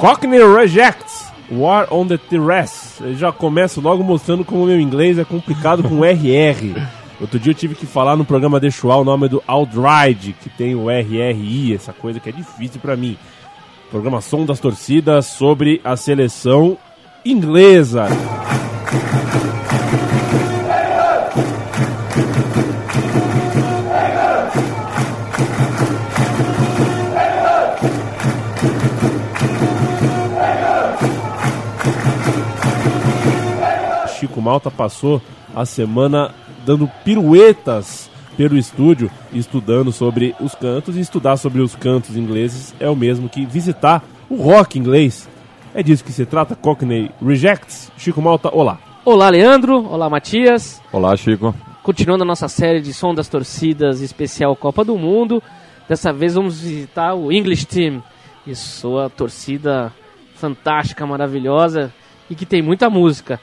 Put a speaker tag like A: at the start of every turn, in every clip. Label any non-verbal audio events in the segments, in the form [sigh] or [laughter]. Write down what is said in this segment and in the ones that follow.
A: Cockney Rejects, War on the Terrace. Eu já começo logo mostrando como meu inglês é complicado com RR. [laughs] Outro dia eu tive que falar no programa de Show o nome do Aldride, que tem o RRI, essa coisa que é difícil para mim. Programação das torcidas sobre a seleção inglesa. Chico Malta passou a semana dando piruetas pelo estúdio, estudando sobre os cantos. E estudar sobre os cantos ingleses é o mesmo que visitar o rock inglês. É disso que se trata, Cockney Rejects. Chico Malta, olá.
B: Olá, Leandro. Olá, Matias.
C: Olá, Chico.
B: Continuando a nossa série de som das torcidas especial Copa do Mundo. Dessa vez vamos visitar o English Team e sua torcida fantástica, maravilhosa e que tem muita música.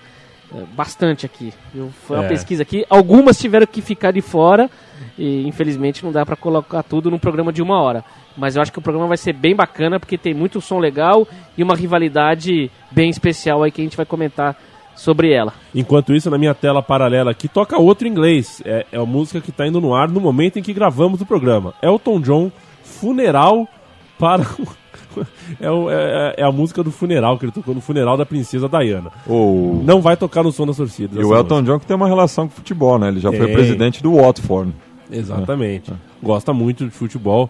B: É, bastante aqui. viu? Foi uma
A: É.
B: pesquisa aqui. Algumas tiveram que ficar de fora e infelizmente não dá pra colocar tudo num programa de uma hora. Mas eu acho que o programa vai ser bem bacana porque tem muito som legal e uma rivalidade bem especial aí que a gente vai comentar sobre ela.
A: Enquanto isso, na minha tela paralela aqui, toca outro inglês. É, é a música que está indo no ar no momento em que gravamos o programa. Elton John, Funeral para... [laughs] é, o- é- é a música do funeral, que ele tocou no funeral da princesa Diana.
C: O...
A: Não vai tocar no som das torcidas.
C: E o Elton
A: música.
C: John que tem uma relação com futebol, né? Ele já foi
A: Tem.
C: presidente do Watford.
A: Exatamente. Gosta muito de futebol.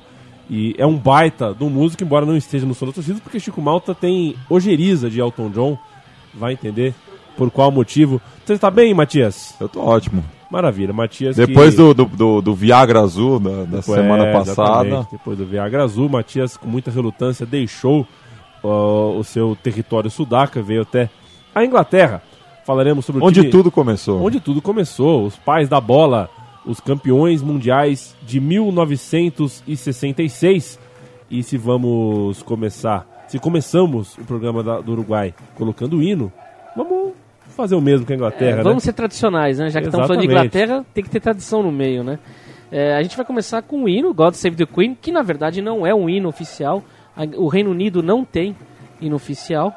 A: E é um baita do músico, embora não esteja no som das torcidas, porque Chico Malta tem ojeriza de Elton John. Vai entender por qual motivo. Você está bem, Matias?
C: Eu tô ótimo.
A: Maravilha, Matias.
C: Depois
A: que...
C: do, do, do, do Viagra Azul da, da semana
A: É,
C: passada.
A: Depois do Viagra Azul, Matias, com muita relutância, deixou ó, o seu território sudaca, veio até a Inglaterra. Falaremos sobre o
C: Onde
A: time-
C: tudo começou.
A: onde tudo começou. Os pais da bola, os campeões mundiais de 1966. E se vamos começar, se começamos o programa da- do Uruguai colocando o hino, vamos fazer o mesmo que a Inglaterra,
B: É, vamos
A: né?
B: ser tradicionais, né? Já que estamos falando de. Inglaterra, tem que ter tradição no meio, né? É, a gente vai começar com o hino, God Save the Queen, que na verdade não é um hino oficial. O Reino Unido não tem hino oficial.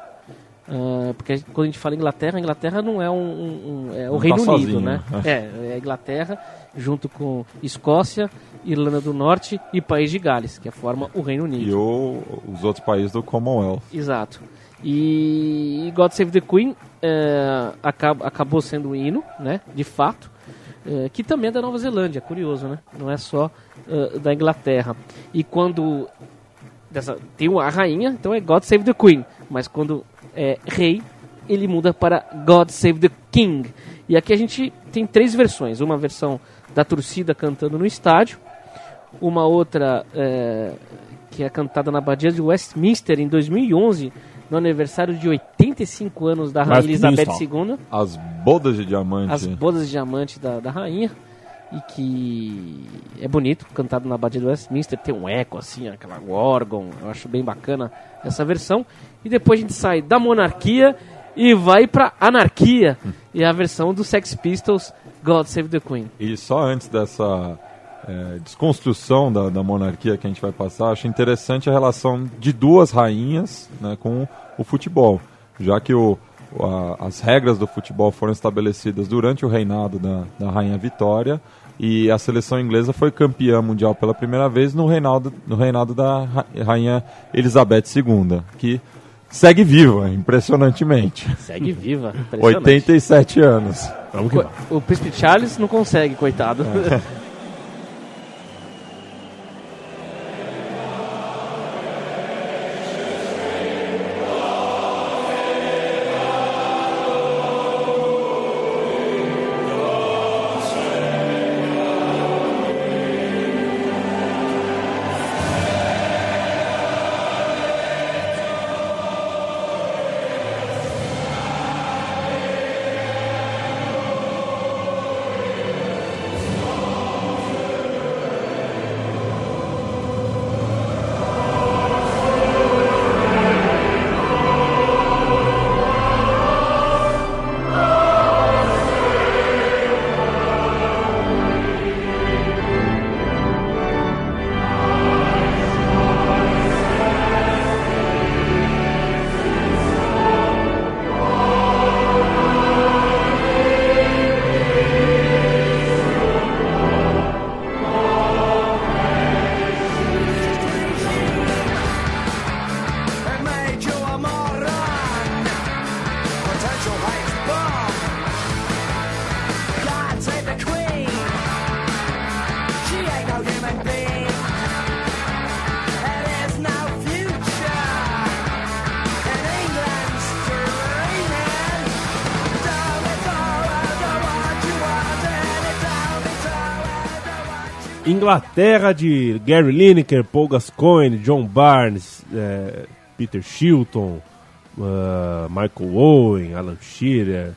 B: ah, porque quando a gente fala Inglaterra, a Inglaterra não é um, um- um- é o
C: Não
B: Reino
C: tá
B: Unido,
C: sozinho,
B: né?
C: né?
B: É, é a Inglaterra junto com Escócia, Irlanda do Norte e País de Gales, que forma o Reino Unido.
C: E o- os outros países do Commonwealth.
B: Exato. E, God Save the Queen é, acabou sendo um hino, né? De fato. é, que também é da Nova Zelândia, curioso, né? Não é só é, da Inglaterra. E quando dessa, tem a rainha, então é God Save the Queen. Mas quando é rei, ele muda para God Save the King. E aqui a gente tem três versões. Uma versão da torcida cantando no estádio. Uma outra é, que é cantada na Abadia de Westminster em 2011, no aniversário de 85 anos da Rainha Elizabeth. II.
C: As bodas de diamante.
B: As bodas de diamante da, da rainha. E que é bonito, cantado na Abadia de Westminster, tem um eco assim, aquela órgão, eu acho bem bacana essa versão. E depois a gente sai da monarquia e vai pra anarquia, e é a versão do Sex Pistols, God Save the Queen.
C: E só antes dessa é, desconstrução da, da monarquia que a gente vai passar, acho interessante a relação de duas rainhas né, com o futebol, já que o, a- as regras do futebol foram estabelecidas durante o reinado da, da rainha Vitória e a seleção inglesa foi campeã mundial pela primeira vez no reinado, no reinado da ra- rainha Elizabeth II, que segue viva, impressionantemente.
B: Segue viva, [laughs] impressionante.
C: 87 anos.
A: Vamos que vamos.
B: O Príncipe Charles não consegue, coitado. [laughs]
A: Inglaterra de Gary Lineker, Paul Gascoigne, John Barnes, é, Peter Shilton, uh, Michael Owen, Alan Shearer.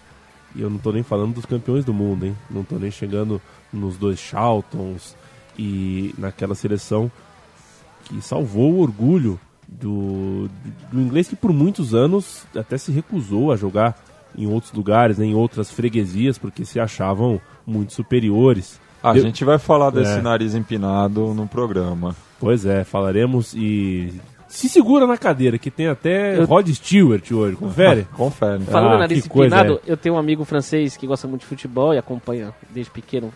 A: E eu não tô nem falando dos campeões do mundo, hein? Não tô nem chegando nos dois Charltons e naquela seleção que salvou o orgulho do, do inglês que por muitos anos até se recusou a jogar em outros lugares, né, em outras freguesias, porque se achavam muito superiores.
C: A
A: Eu-
C: gente vai falar desse
A: É.
C: nariz empinado no programa.
A: Pois é, falaremos e se segura na cadeira, que tem até
B: Eu-
A: Rod Stewart hoje, confere? [laughs]
C: Confere.
B: Falando
A: Ah,
B: nariz empinado, eu tenho um amigo francês que gosta muito de futebol e acompanha desde pequeno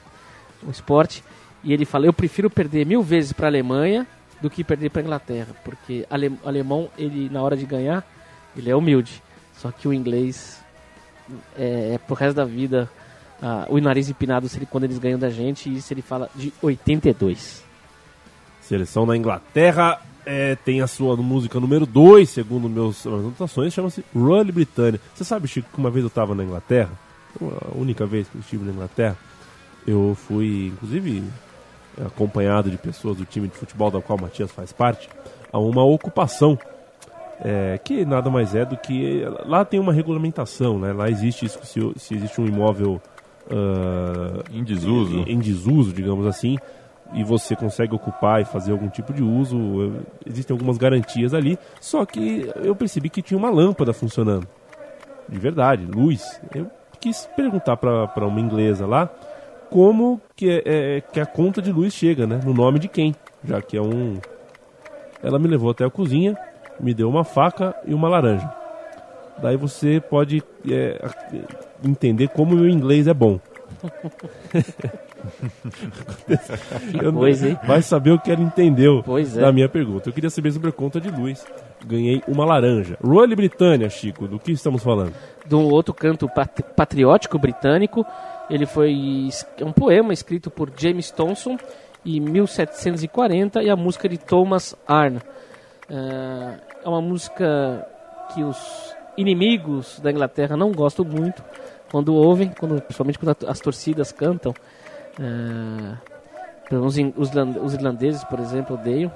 B: o esporte. E ele fala: Eu prefiro perder mil vezes para a Alemanha do que perder para a Inglaterra. Porque ale- o alemão, ele na hora de ganhar, ele é humilde. Só que o inglês é, é pro resto da vida. Ah, o nariz empinado se ele, quando eles ganham da gente. E isso ele fala de 82.
A: Seleção da Inglaterra é, tem a sua música número 2, segundo meus minhas anotações, chama-se Rally Britannia. Você sabe, Chico, que uma vez eu estava na Inglaterra, a única vez que eu estive na Inglaterra, eu fui, inclusive, acompanhado de pessoas do time de futebol da qual o Matias faz parte, a uma ocupação. é, que nada mais é do que. Lá tem uma regulamentação, né? Lá existe isso, se, se existe um imóvel ah,
C: Em desuso.
A: em desuso, digamos assim, e você consegue ocupar e fazer algum tipo de uso, existem algumas garantias ali, só que eu percebi que tinha uma lâmpada funcionando. De verdade, luz. Eu quis perguntar para uma inglesa lá como que, é, é, que a conta de luz chega, né? No nome de quem, já que é um... Ela me levou até a cozinha, me deu uma faca e uma laranja. Daí você pode é, entender como o meu inglês é bom. Eu
B: hein?
A: Vai saber o que ela entendeu
B: Pois é.
A: da minha pergunta. Eu queria saber sobre a conta de luz. Ganhei uma laranja. Rally Britânia, Chico, do que estamos falando?
B: de um outro canto pat- patriótico britânico. Ele foi um poema escrito por James Thompson em 1740 e a música de Thomas Arne. Ah, é uma música que os inimigos da Inglaterra não gostam muito quando ouvem, quando, principalmente quando as torcidas cantam. In- os, os irlandeses, por exemplo, odeiam.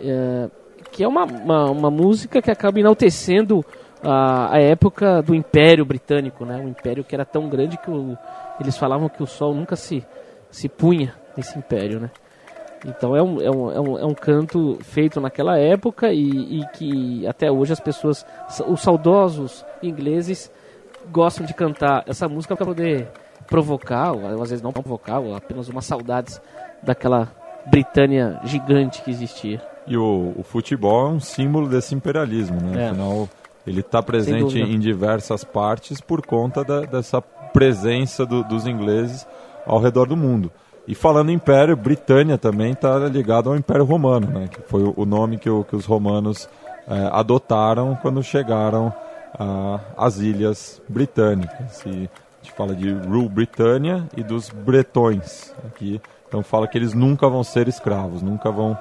B: É, que é uma, uma, uma música que acaba enaltecendo a, a época do Império Britânico, né? Um império que era tão grande que o- eles falavam que o sol nunca se, se punha nesse império, né? Então é um, é um, é um, é um canto feito naquela época e, e que até hoje as pessoas, os saudosos ingleses, gostam de cantar essa música para poder provocar, ou às vezes não provocar, ou apenas umas saudades daquela Britânia gigante que existia.
C: E o, o futebol é um símbolo desse imperialismo, né?
B: É.
C: Afinal, ele está presente em diversas partes por conta da- dessa presença do- dos ingleses ao redor do mundo. E falando em império, Britânia também está ligado ao Império Romano, né? Que foi o, nome que, o- que os romanos eh, adotaram quando chegaram às ilhas britânicas. E a gente fala de Rule Britannia e dos bretões aqui. Então fala que eles nunca vão ser escravos, nunca vão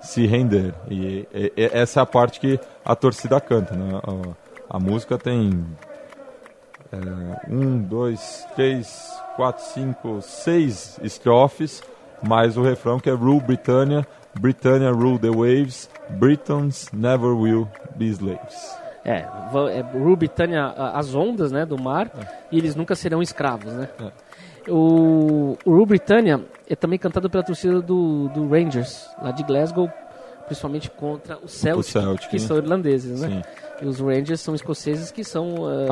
C: se render. E, e- e essa é a parte que a torcida canta. Né? A, a música tem é, um, dois, três, quatro, cinco, seis estrofes, mais o refrão que é Rule Britannia, Britannia rule the waves, Britons never will be slaves.
B: É, é Rule Britannia, as ondas né, do mar, e eles nunca serão escravos, né? O, o Rule Britannia é também cantado pela torcida do, do Rangers, lá de Glasgow, principalmente contra o Celtic,
C: Celtic,
B: que
C: né?
B: são irlandeses, né?
C: Sim.
B: E os Rangers são escoceses que são, eh,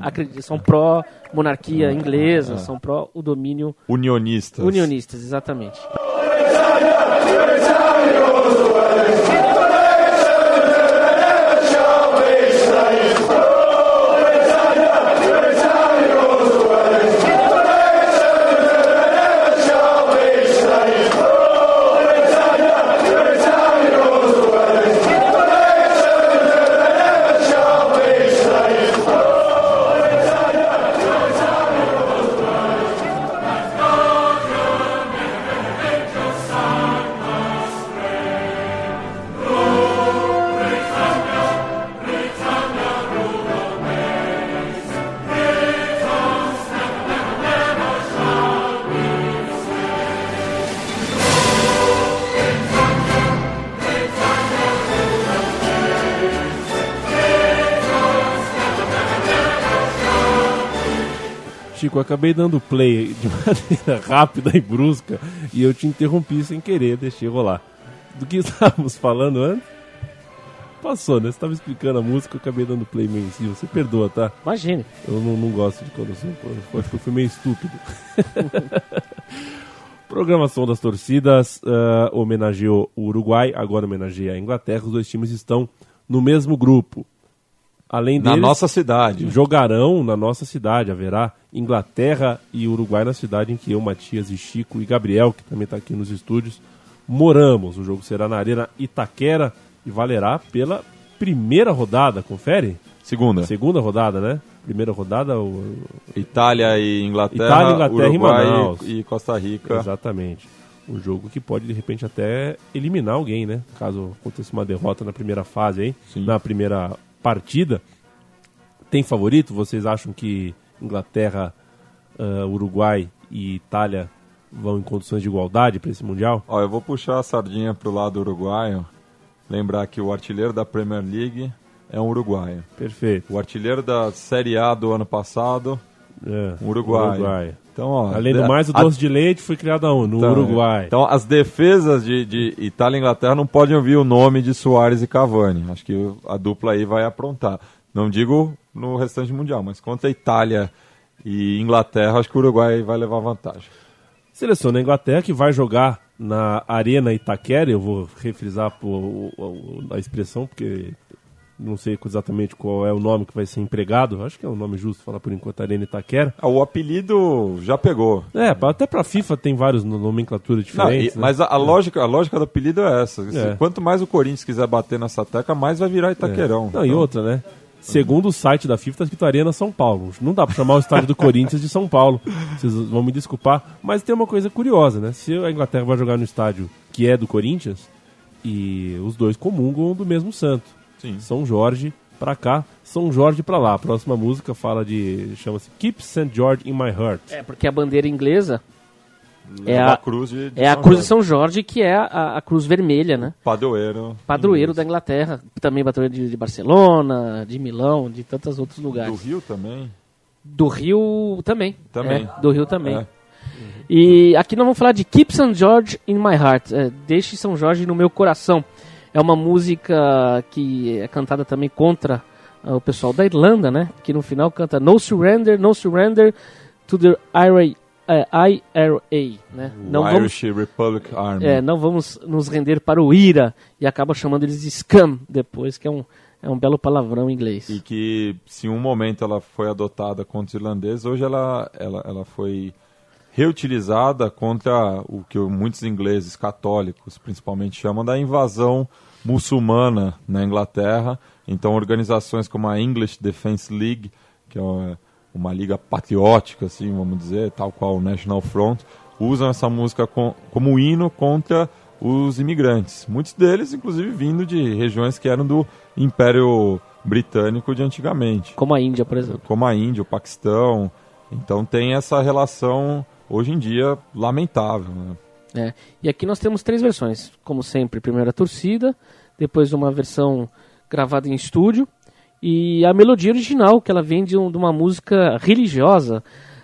C: Acre- é.
B: são pró-monarquia inglesa,
C: é.
B: são pró o domínio
C: Unionistas.
B: unionistas, exatamente.
A: Chico, eu acabei dando play de [laughs] maneira rápida e brusca e eu te interrompi sem querer, deixei rolar. Do que [laughs] estávamos falando antes? Passou, né? Você estava explicando a música, eu acabei dando play meio em cima. Você perdoa, tá?
B: Imagine.
A: Eu não, não gosto de quando eu sou. Eu acho que eu fui meio estúpido. [laughs] Programação das torcidas uh, homenageou o Uruguai, agora homenageia a Inglaterra. Os dois times estão no mesmo grupo. Além
C: Na
A: deles,
C: nossa cidade.
A: jogarão na nossa cidade. Haverá Inglaterra e Uruguai na cidade em que eu, Matias e Chico e Gabriel, que também está aqui nos estúdios, moramos. O jogo será na Arena Itaquera e valerá pela primeira rodada. Confere?
C: Segunda.
A: Segunda rodada, né? Primeira rodada, o...
C: Itália e Inglaterra,
A: Itália, Inglaterra e
C: Uruguai
A: Manaus.
C: e Costa Rica.
A: Exatamente. Um jogo que pode, de repente, até eliminar alguém, né? Caso aconteça uma derrota na primeira fase aí,
C: Sim.
A: na primeira partida. Tem favorito? Vocês acham que Inglaterra, ah, Uruguai e Itália vão em condições de igualdade para esse Mundial?
C: Ó, eu vou puxar a sardinha pro lado uruguaio. Lembrar que o artilheiro da Premier League é um uruguaio.
A: Perfeito.
C: O artilheiro da Série A do ano passado,
A: É,
C: um uruguaio.
A: Uruguai.
C: Então, ó,
A: Além do
C: de-
A: mais, o
C: a-
A: doce de leite foi criado aonde? No
C: então,
A: Uruguai.
C: Então, as defesas de, de Itália e Inglaterra não podem ouvir o nome de Soares e Cavani. Acho que a dupla aí vai aprontar. Não digo no restante mundial, mas contra a Itália e Inglaterra, acho que o Uruguai vai levar vantagem.
A: Seleção da Inglaterra que vai jogar na Arena Itaquera, eu vou refrisar a expressão, porque não sei exatamente qual é o nome que vai ser empregado, acho que é o nome justo falar por enquanto Arena Itaquera.
C: Ah, o apelido já pegou.
A: É, até pra FIFA tem vários no- nomenclaturas
C: Não, e-
A: diferentes. né?
C: Mas a, a lógica, a lógica do apelido é essa.
A: É.
C: Quanto mais o Corinthians quiser bater nessa tecla, mais vai virar Itaquerão.
A: Não, e
C: Então,
A: outra, né? Segundo o site da FIFA, tá escrito Arena São Paulo. Não dá pra chamar o estádio do [laughs] Corinthians de São Paulo. Vocês vão me desculpar. Mas tem uma coisa curiosa, né? Se a Inglaterra vai jogar no estádio que é do Corinthians, e os dois comungam do mesmo santo.
C: Sim.
A: São Jorge pra cá, São Jorge pra lá. A próxima música fala de. chama-se Keep St. George in My Heart.
B: É, porque a bandeira inglesa é
C: leva
B: a,
C: cruz de, de
B: é a
C: São
B: cruz de
C: Jorge.
B: São Jorge, que é a, a cruz vermelha, né?
C: Padroeiro.
B: Padroeiro da Inglaterra, também padroeiro de, de Barcelona, de Milão, de tantos outros
C: Do
B: lugares.
C: Rio também.
B: Do Rio também.
C: Também.
B: É, do Rio também.
C: É.
B: E aqui nós vamos falar de Keep St. George in My Heart. É, Deixe São Jorge no meu coração. É uma música que é cantada também contra ah, o pessoal da Irlanda, né? Que no final canta No Surrender, No Surrender to the IRA, eh, IRA né? Não
C: o
B: vamos,
C: Irish Republic Army.
B: é, não vamos nos render para o IRA. E acaba chamando eles de Scum depois, que é um, é um belo palavrão em inglês.
C: E que, se em um momento ela foi adotada contra os irlandeses, hoje ela, ela, ela foi reutilizada contra o que muitos ingleses católicos, principalmente, chamam da invasão muçulmana na Inglaterra. Então, organizações como a English Defence League, que é uma, uma liga patriótica, assim, vamos dizer, tal qual o National Front, usam essa música com, como hino contra os imigrantes. Muitos deles, inclusive, vindo de regiões que eram do Império Britânico de antigamente,
B: Como a Índia, por exemplo.
C: como a Índia, o Paquistão. Então tem essa relação, hoje em dia, lamentável. Né?
B: É. E aqui nós temos três versões. Como sempre, primeiro a torcida, depois uma versão gravada em estúdio e a melodia original, que ela vem de, um- de uma música religiosa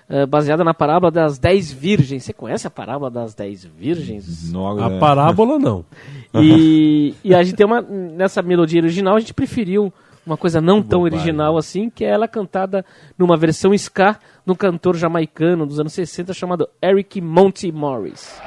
B: eh, baseada na parábola das dez virgens. Você conhece a parábola das dez virgens?
C: No-
A: A
C: é,
A: parábola não. [laughs]
B: E, e a gente tem uma. Nessa melodia original, a gente preferiu uma coisa não tão
A: Bobagem.
B: original assim, que é ela cantada numa versão ska de um cantor jamaicano dos anos 60 chamado Eric Monty Morris.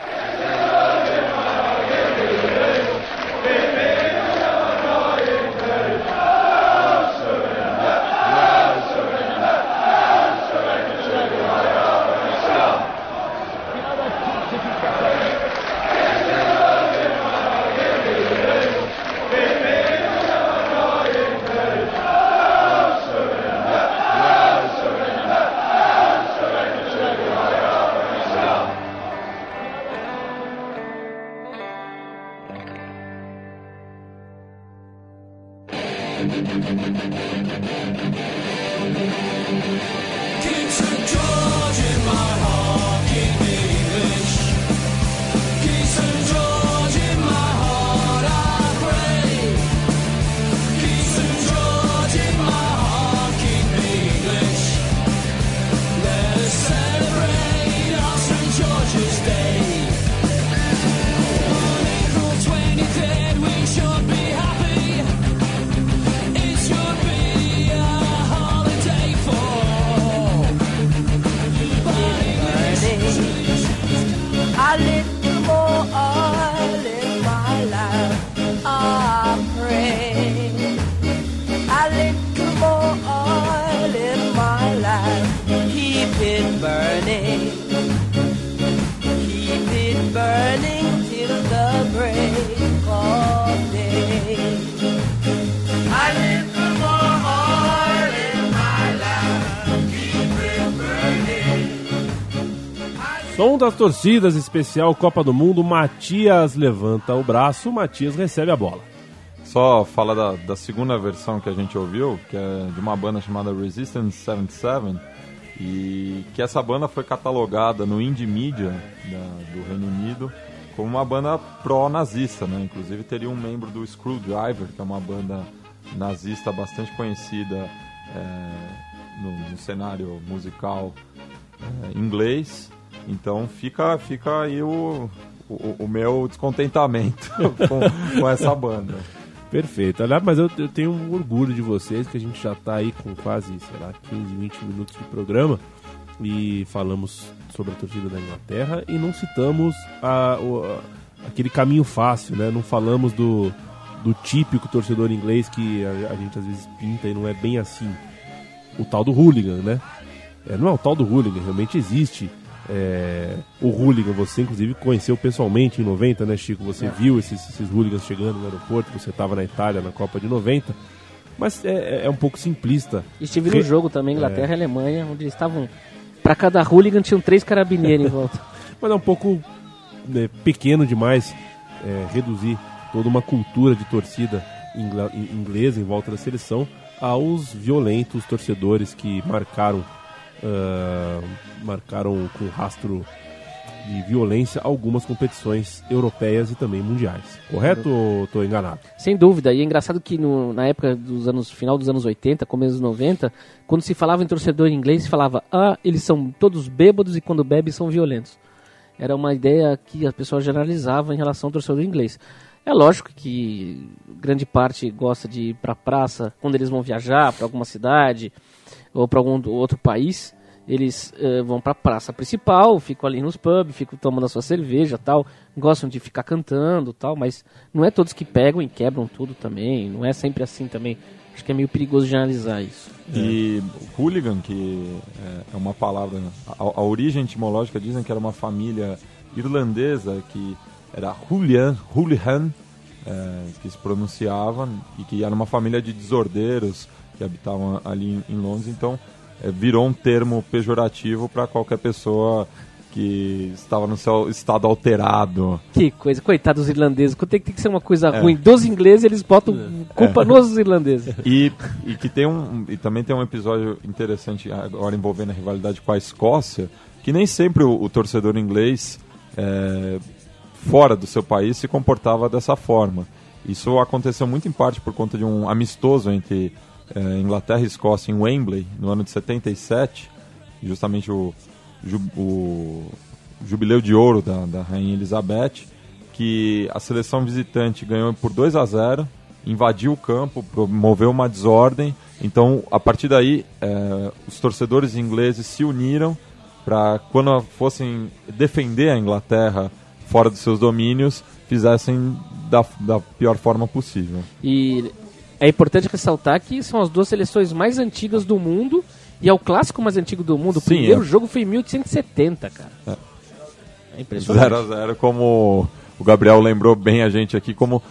A: Das torcidas, especial Copa do Mundo. Matias levanta o braço, Matias recebe a bola.
C: Só fala da, da segunda versão que a gente ouviu, que é de uma banda chamada Resistance 77, e que essa banda foi catalogada no Indie Media da, do Reino Unido como uma banda pró-nazista, né? Inclusive teria um membro do Screwdriver, que é uma banda nazista bastante conhecida é, no, no, cenário musical é, inglês. Então fica, fica aí o, o, o meu descontentamento [laughs] com, com, essa banda.
A: Perfeito. Aliás, mas eu, eu, tenho um orgulho de vocês, que a gente já está aí com quase, sei lá, 15, 20 minutos de programa e falamos sobre a torcida da Inglaterra e não citamos a, a, aquele caminho fácil, né? Não falamos do, do típico torcedor inglês que a, a, gente às vezes pinta e não é bem assim. O tal do hooligan, né? É, não é o tal do hooligan, realmente existe é, o hooligan, você inclusive conheceu pessoalmente em 90, né, Chico? Você é. viu esses, esses hooligans chegando no aeroporto, você estava na Itália na Copa de 90. Mas é, é, é um pouco simplista.
B: Estive no jogo também, Inglaterra e Alemanha, onde eles estavam. Para cada hooligan tinham três carabineiros em volta. [laughs]
A: Mas é um pouco né, pequeno demais é, reduzir toda uma cultura de torcida inglesa em volta da seleção aos violentos torcedores que marcaram uh, marcaram com rastro de violência algumas competições europeias e também mundiais. Correto ou estou enganado?
B: Sem dúvida. E é engraçado que no, na época dos anos final dos anos 80, começo dos 90, quando se falava em torcedor inglês, se falava: "Ah, eles são todos bêbados e quando bebem são violentos". Era uma ideia que as pessoas generalizavam em relação ao torcedor inglês. É lógico que grande parte gosta de ir para a praça quando eles vão viajar para alguma cidade ou para algum outro país, eles uh, vão para a praça principal, ficam ali nos pubs, ficam tomando a sua cerveja tal, gostam de ficar cantando tal, mas não é todos que pegam e quebram tudo também, não é sempre assim também. Acho que é meio perigoso generalizar isso.
C: E é. hooligan, que é uma palavra, a, a, origem etimológica dizem que era uma família irlandesa que era Julian, Hooligan, é, que se pronunciava, e que era uma família de desordeiros, que habitavam ali em, Londres, então virou um termo pejorativo para qualquer pessoa que estava no seu estado alterado.
B: Que coisa, coitado dos irlandeses. Tem, tem que ser uma coisa é. ruim dos ingleses, eles botam culpa é. nos irlandeses. [laughs]
C: E, e que tem um e também tem um episódio interessante agora envolvendo a rivalidade com a Escócia, que nem sempre o, o torcedor inglês é, fora do seu país se comportava dessa forma. Isso aconteceu muito em parte por conta de um amistoso entre é, Inglaterra e Escócia em Wembley, no ano de 77, justamente o, o jubileu de ouro da, da Rainha Elizabeth, que a seleção visitante ganhou por 2 a 0 invadiu o campo, promoveu uma desordem. Então, a partir daí, é, os torcedores ingleses se uniram para, quando fossem defender a Inglaterra fora dos seus domínios, fizessem da, da pior forma possível.
B: E é importante ressaltar que são as duas seleções mais antigas do mundo e é o clássico mais antigo do mundo. O Sim, primeiro é. jogo foi em 1870, cara. É,
C: é impressionante. 0 a 0 como o Gabriel lembrou bem a gente aqui, como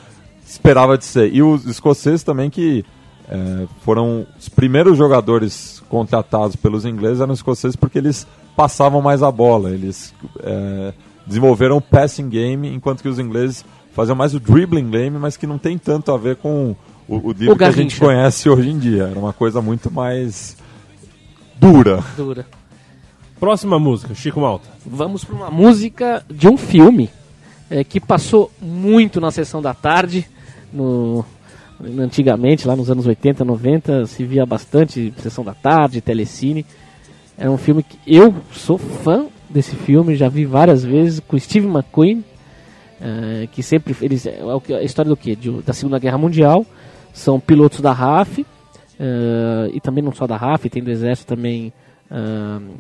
C: esperava de ser. E os escoceses também que é, foram os primeiros jogadores contratados pelos ingleses eram os escoceses porque eles passavam mais a bola. Eles é, desenvolveram o passing game, enquanto que os ingleses faziam mais o dribbling game, mas que não tem tanto a ver com o, o livro o que a gente conhece hoje em dia. Era uma coisa muito mais dura.
B: Dura.
A: Próxima música, Chico Malta.
B: Vamos para uma música de um filme é, que passou muito na sessão da tarde, no, antigamente, lá nos anos 80, 90, se via bastante sessão da tarde, telecine. Era um filme que eu sou fã desse filme, já vi várias vezes com Steve McQueen, é, que sempre eles é a história do que? da Segunda Guerra Mundial são pilotos da RAF, uh, e também não só da RAF, tem do exército também uh,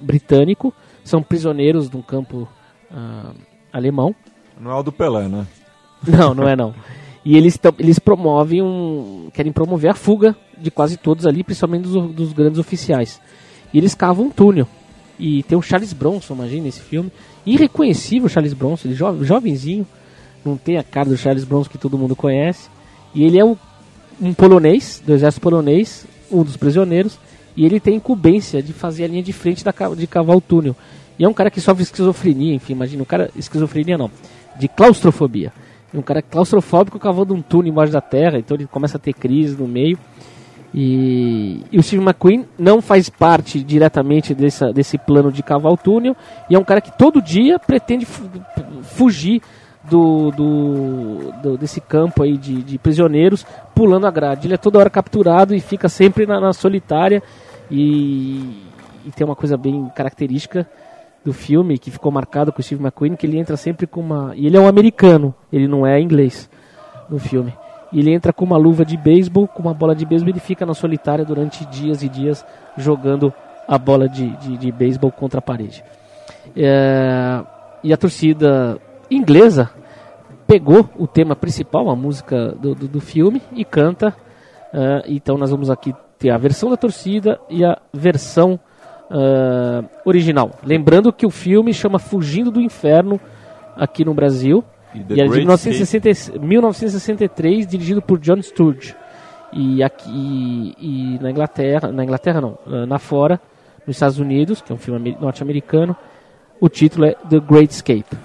B: britânico, são prisioneiros de um campo uh, alemão.
C: Não é o do Pelé, né? [laughs]
B: Não, não é não. E eles, eles promovem um. querem promover a fuga de quase todos ali, principalmente dos, dos grandes oficiais. E eles cavam um túnel. E tem o Charles Bronson, imagina esse filme. Irreconhecível Charles Bronson, ele jo jovenzinho, não tem a cara do Charles Bronson que todo mundo conhece. E ele é um, um polonês, do exército polonês, um dos prisioneiros, e ele tem incumbência de fazer a linha de frente da, de cavar o túnel. E é um cara que sofre esquizofrenia, enfim, imagina, um cara, esquizofrenia não, de claustrofobia. E um cara claustrofóbico cavando um túnel embaixo da terra, então ele começa a ter crise no meio. E, e o Steve McQueen não faz parte diretamente dessa, desse plano de cavar o túnel, e é um cara que todo dia pretende fu- fugir do, do, do- desse campo aí de, de prisioneiros pulando a grade. Ele é toda hora capturado e fica sempre na, na solitária e, e tem uma coisa bem característica do filme que ficou marcado com o Steve McQueen que ele entra sempre com uma e ele é um americano, ele não é inglês no filme. E ele entra com uma luva de beisebol, com uma bola de beisebol, ele fica na solitária durante dias e dias jogando a bola de, de, de beisebol contra a parede. É, e a torcida inglesa pegou o tema principal, a música do, do, do filme, e canta. Ah, então nós vamos aqui ter a versão da torcida e a versão ah, original. Lembrando que o filme chama Fugindo do Inferno aqui no Brasil.
C: E
B: E é de
C: Great
B: 1960 1963, dirigido por John Sturge. E aqui e, e na Inglaterra, na Inglaterra não, ah, na fora, nos Estados Unidos, que é um filme ame- norte-americano, o título é The Great Escape.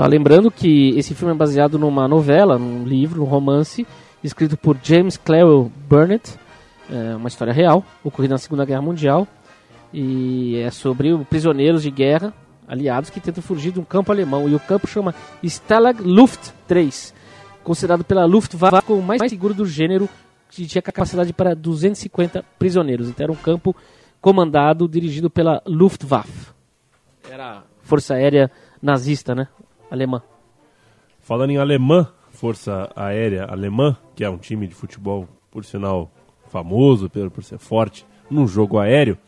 B: Só lembrando que esse filme é baseado numa novela, num livro, num romance, escrito por James Clerwell Burnett, é uma história real, ocorrida na Segunda Guerra Mundial, e é sobre prisioneiros de guerra aliados que tentam fugir de um campo alemão, e o campo chama Stalag Luft 3, considerado pela Luftwaffe como o mais seguro do gênero, que tinha capacidade para 250 prisioneiros. Então era um campo comandado, dirigido pela Luftwaffe. Era Força Aérea Nazista, né? Alemã.
A: Falando em alemã, Força Aérea Alemã, que é um time de futebol, por sinal, famoso por, por ser forte num jogo aéreo,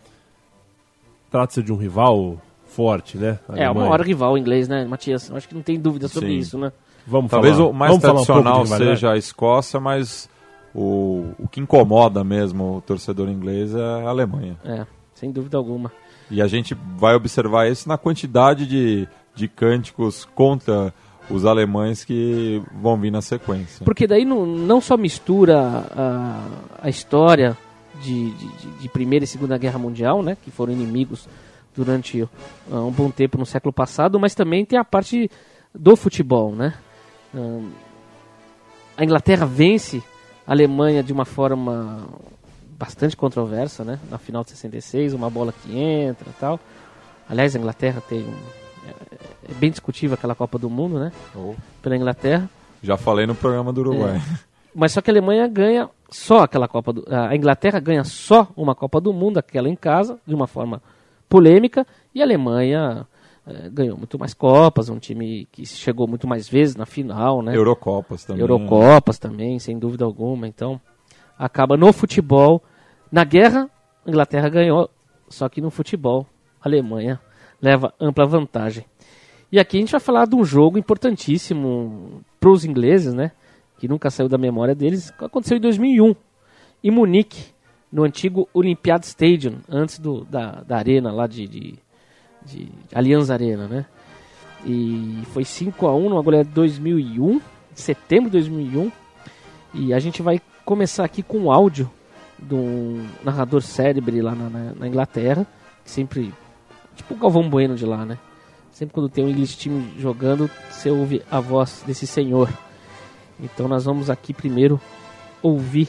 A: trata-se de um rival forte, né?
B: É, uma
A: Alemanha.
B: hora rival inglês, né, Matias? Acho que não tem dúvida sobre
C: Sim.
B: isso, né?
A: Vamos
C: Talvez
A: falar,
C: o mais
A: vamos um
C: tradicional
A: rivalidade?
C: seja a Escócia, mas o, o que incomoda mesmo o torcedor inglês é a Alemanha.
B: É, sem dúvida alguma.
C: E a gente vai observar isso na quantidade de, de cânticos contra os alemães que vão vir na sequência.
B: Porque daí não, não só mistura a, a história de, de, de- Primeira e Segunda Guerra Mundial, né, que foram inimigos durante ah, um bom tempo no século passado, mas também tem a parte do futebol, né? Ahn, a Inglaterra vence a Alemanha de uma forma bastante controversa, né? Na final de 66, uma bola que entra tal. Aliás, a Inglaterra tem um, é, é bem discutível aquela Copa do Mundo, né?
C: Oh,
B: Pela Inglaterra.
C: já falei no programa do Uruguai.
B: Mas só que a Alemanha ganha só aquela Copa do, a Inglaterra ganha só uma Copa do Mundo, aquela em casa, de uma forma polêmica, e a Alemanha eh, ganhou muito mais Copas, um time que chegou muito mais vezes na final, né?
C: Eurocopas também.
B: Eurocopas também, sem dúvida alguma. Então, acaba no futebol. Na guerra, a Inglaterra ganhou, só que no futebol, a Alemanha leva ampla vantagem. E aqui a gente vai falar de um jogo importantíssimo para os ingleses, né? Que nunca saiu da memória deles. que Aconteceu em 2001, em Munique, no antigo Olympiad Stadium, antes do, da, da arena lá de, de, de Allianz Arena, né? E foi 5 a 1 numa goleada de 2001, setembro de 2001. E a gente vai começar aqui com um áudio de um narrador célebre lá na, na, na Inglaterra, sempre tipo o Galvão Bueno de lá, né? Sempre quando tem um English Team jogando, você ouve a voz desse senhor. Então nós vamos aqui primeiro ouvir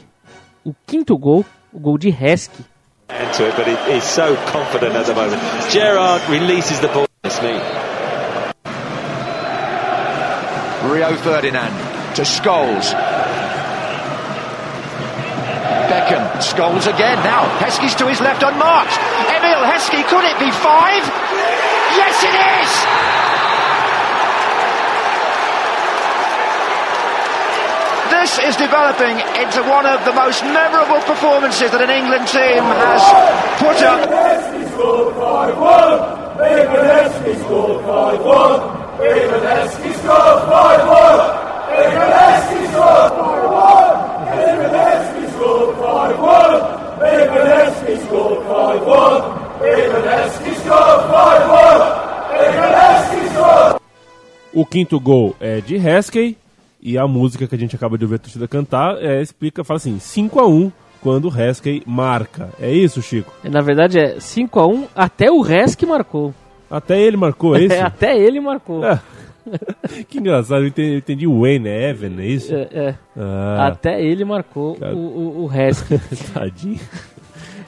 B: o quinto gol, o gol de Heskey.
D: into it, but he, he's so confident at the moment. Gerard releases the ball. It's me.
E: Rio Ferdinand to Scholes. Beckham, Scholes again. Now, Heskey's to his left unmarked. Emil Heskey, could it be five? Yes, it is! This is developing into one of the most memorable performances that an England team has put up.
A: O quinto gol é de Heskey e a música que a gente acaba de ouvir a torcida cantar é, explica, fala assim, 5 a 1 quando o Heskey marca. É isso, Chico?
B: Na verdade é 5 a 1 até o Heskey marcou.
A: Até ele marcou, é [laughs] isso?
B: É, até ele marcou.
A: É. [laughs] que engraçado, eu entendi, eu entendi o Wayne Evan, é isso?
B: É, é.
A: Ah,
B: Até ele marcou
A: Cara.
B: o, o, o [laughs]
A: tadinho.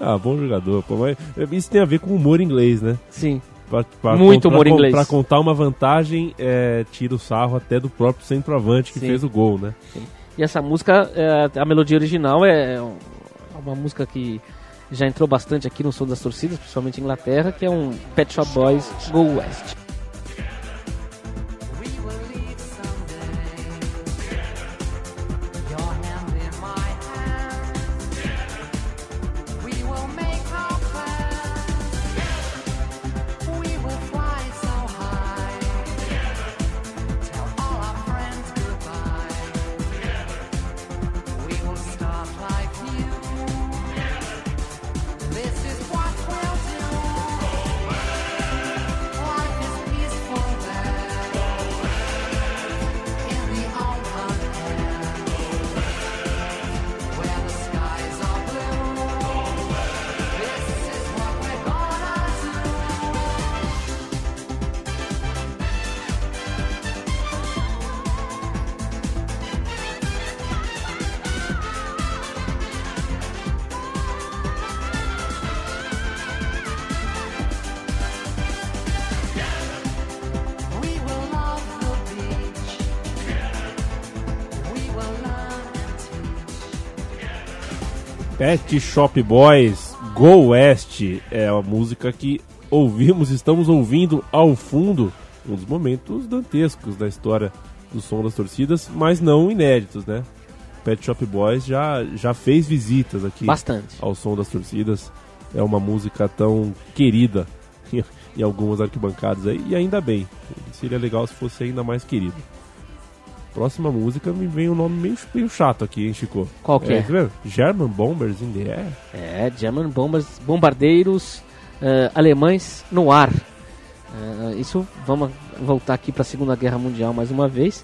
A: Ah, bom jogador, pô, mas isso tem a ver com humor inglês, né?
B: Sim.
A: Pra- pra
B: Muito humor inglês.
A: Pra contar uma vantagem, é, tira o sarro até do próprio centroavante que
B: Sim.
A: fez o gol, né?
B: E essa música, é, a melodia original é um- uma música que já entrou bastante aqui no som das torcidas, principalmente em Inglaterra, que é um Pet Shop Boys Go West.
A: Pet Shop Boys Go West é a música que ouvimos, estamos ouvindo ao fundo, um dos momentos dantescos da história do som das torcidas, mas não inéditos, né? Pet Shop Boys já, já fez visitas aqui
B: Bastante.
A: ao som das torcidas. É uma música tão querida [laughs] em algumas arquibancadas aí, e ainda bem. Seria legal se fosse ainda mais querido. Próxima música me vem um nome meio, meio chato aqui, hein, Chico?
B: Qual que é?
A: vendo? German Bombers in the Air?
B: É, German Bombers, bombardeiros eh, alemães no ar. Eh, isso, vamos voltar aqui para a Segunda Guerra Mundial mais uma vez.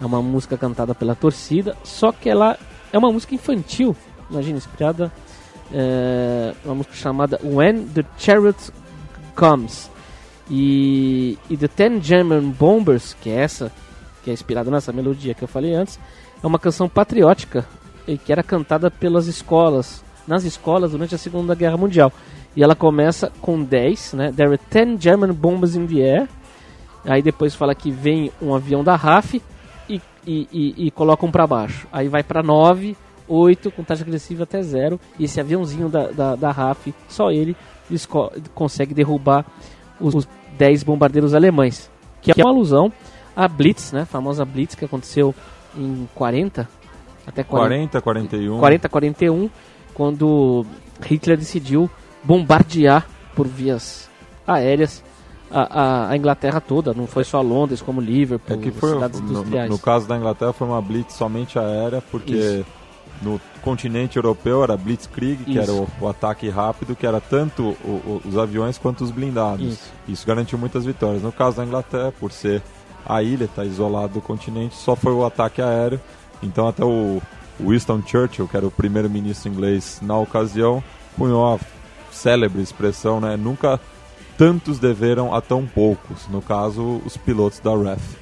B: É uma música cantada pela torcida, só que ela é uma música infantil, imagina, inspirada é, uma música chamada When the Chariot Comes. E, e The Ten German Bombers, que é essa, que é inspirada nessa melodia que eu falei antes, é uma canção patriótica e que era cantada pelas escolas, nas escolas durante a Segunda Guerra Mundial. E ela começa com 10, né? There are 10 German bombers in the air. Aí depois fala que vem um avião da RAF e, e, e, e colocam para baixo. Aí vai para 9, 8, com taxa agressiva até 0. E esse aviãozinho da, da, da RAF, só ele consegue derrubar os, os 10 bombardeiros alemães. Que é uma alusão à Blitz, né? A famosa Blitz que aconteceu em 40 até 40,
C: 40, 41.
B: 40 41, quando Hitler decidiu bombardear por vias aéreas a, a- a Inglaterra toda, não foi só Londres, como Liverpool,
C: É que foi,
B: cidades
C: no,
B: industriais.
C: no caso da Inglaterra foi uma blitz somente aérea, porque
B: Isso.
C: No continente europeu era Blitzkrieg, que
B: Isso.
C: era o, o ataque rápido, que era tanto o- o- os aviões quanto os blindados.
B: Isso.
C: garantiu muitas vitórias. No caso da Inglaterra, por ser a ilha, está isolado do continente, só foi o ataque aéreo. Então até o Winston Churchill, que era o primeiro-ministro inglês na ocasião, punhou a célebre expressão, né? Nunca tantos deveram a tão poucos. No caso, os pilotos da RAF.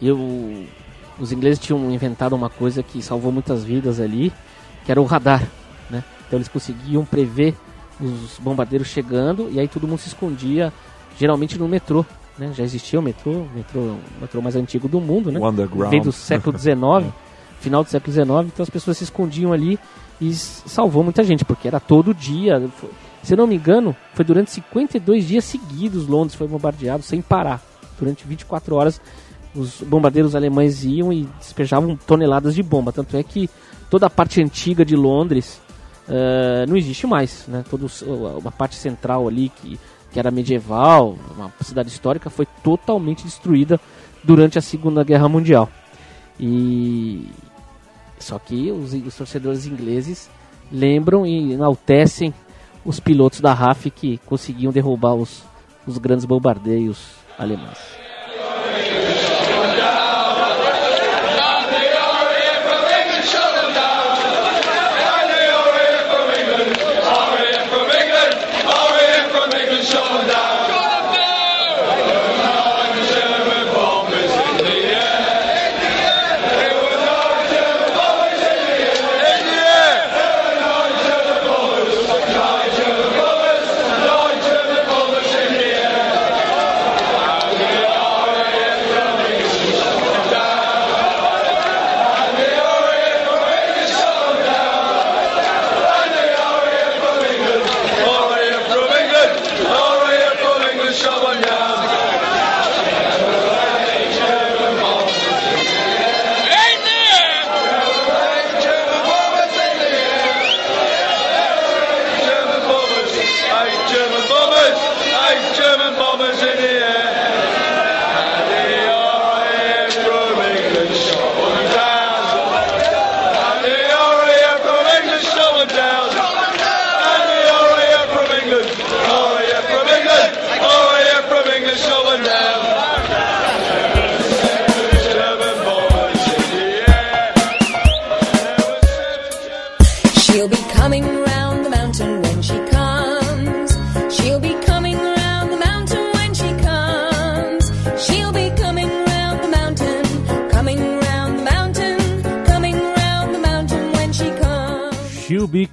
B: E o- os ingleses tinham inventado uma coisa que salvou muitas vidas ali, que era o radar, né? Então eles conseguiam prever os bombardeiros chegando e aí todo mundo se escondia, geralmente no metrô, né? Já existia o metrô, o metrô, o metrô mais antigo do mundo, né?
C: O underground.
B: Veio do século [laughs] XIX, final do século XIX, então as pessoas se escondiam ali e salvou muita gente, porque era todo dia. Foi- Se não me engano, foi durante 52 dias seguidos Londres foi bombardeado sem parar. Durante 24 horas os bombardeiros alemães iam e despejavam toneladas de bomba. Tanto é que toda a parte antiga de Londres eh, não existe mais. Né? Toda os- a parte central ali, que, que era medieval, uma cidade histórica, foi totalmente destruída durante a Segunda Guerra Mundial. E só que os, os torcedores ingleses lembram e enaltecem os pilotos da RAF que conseguiam derrubar os, os grandes bombardeios alemães.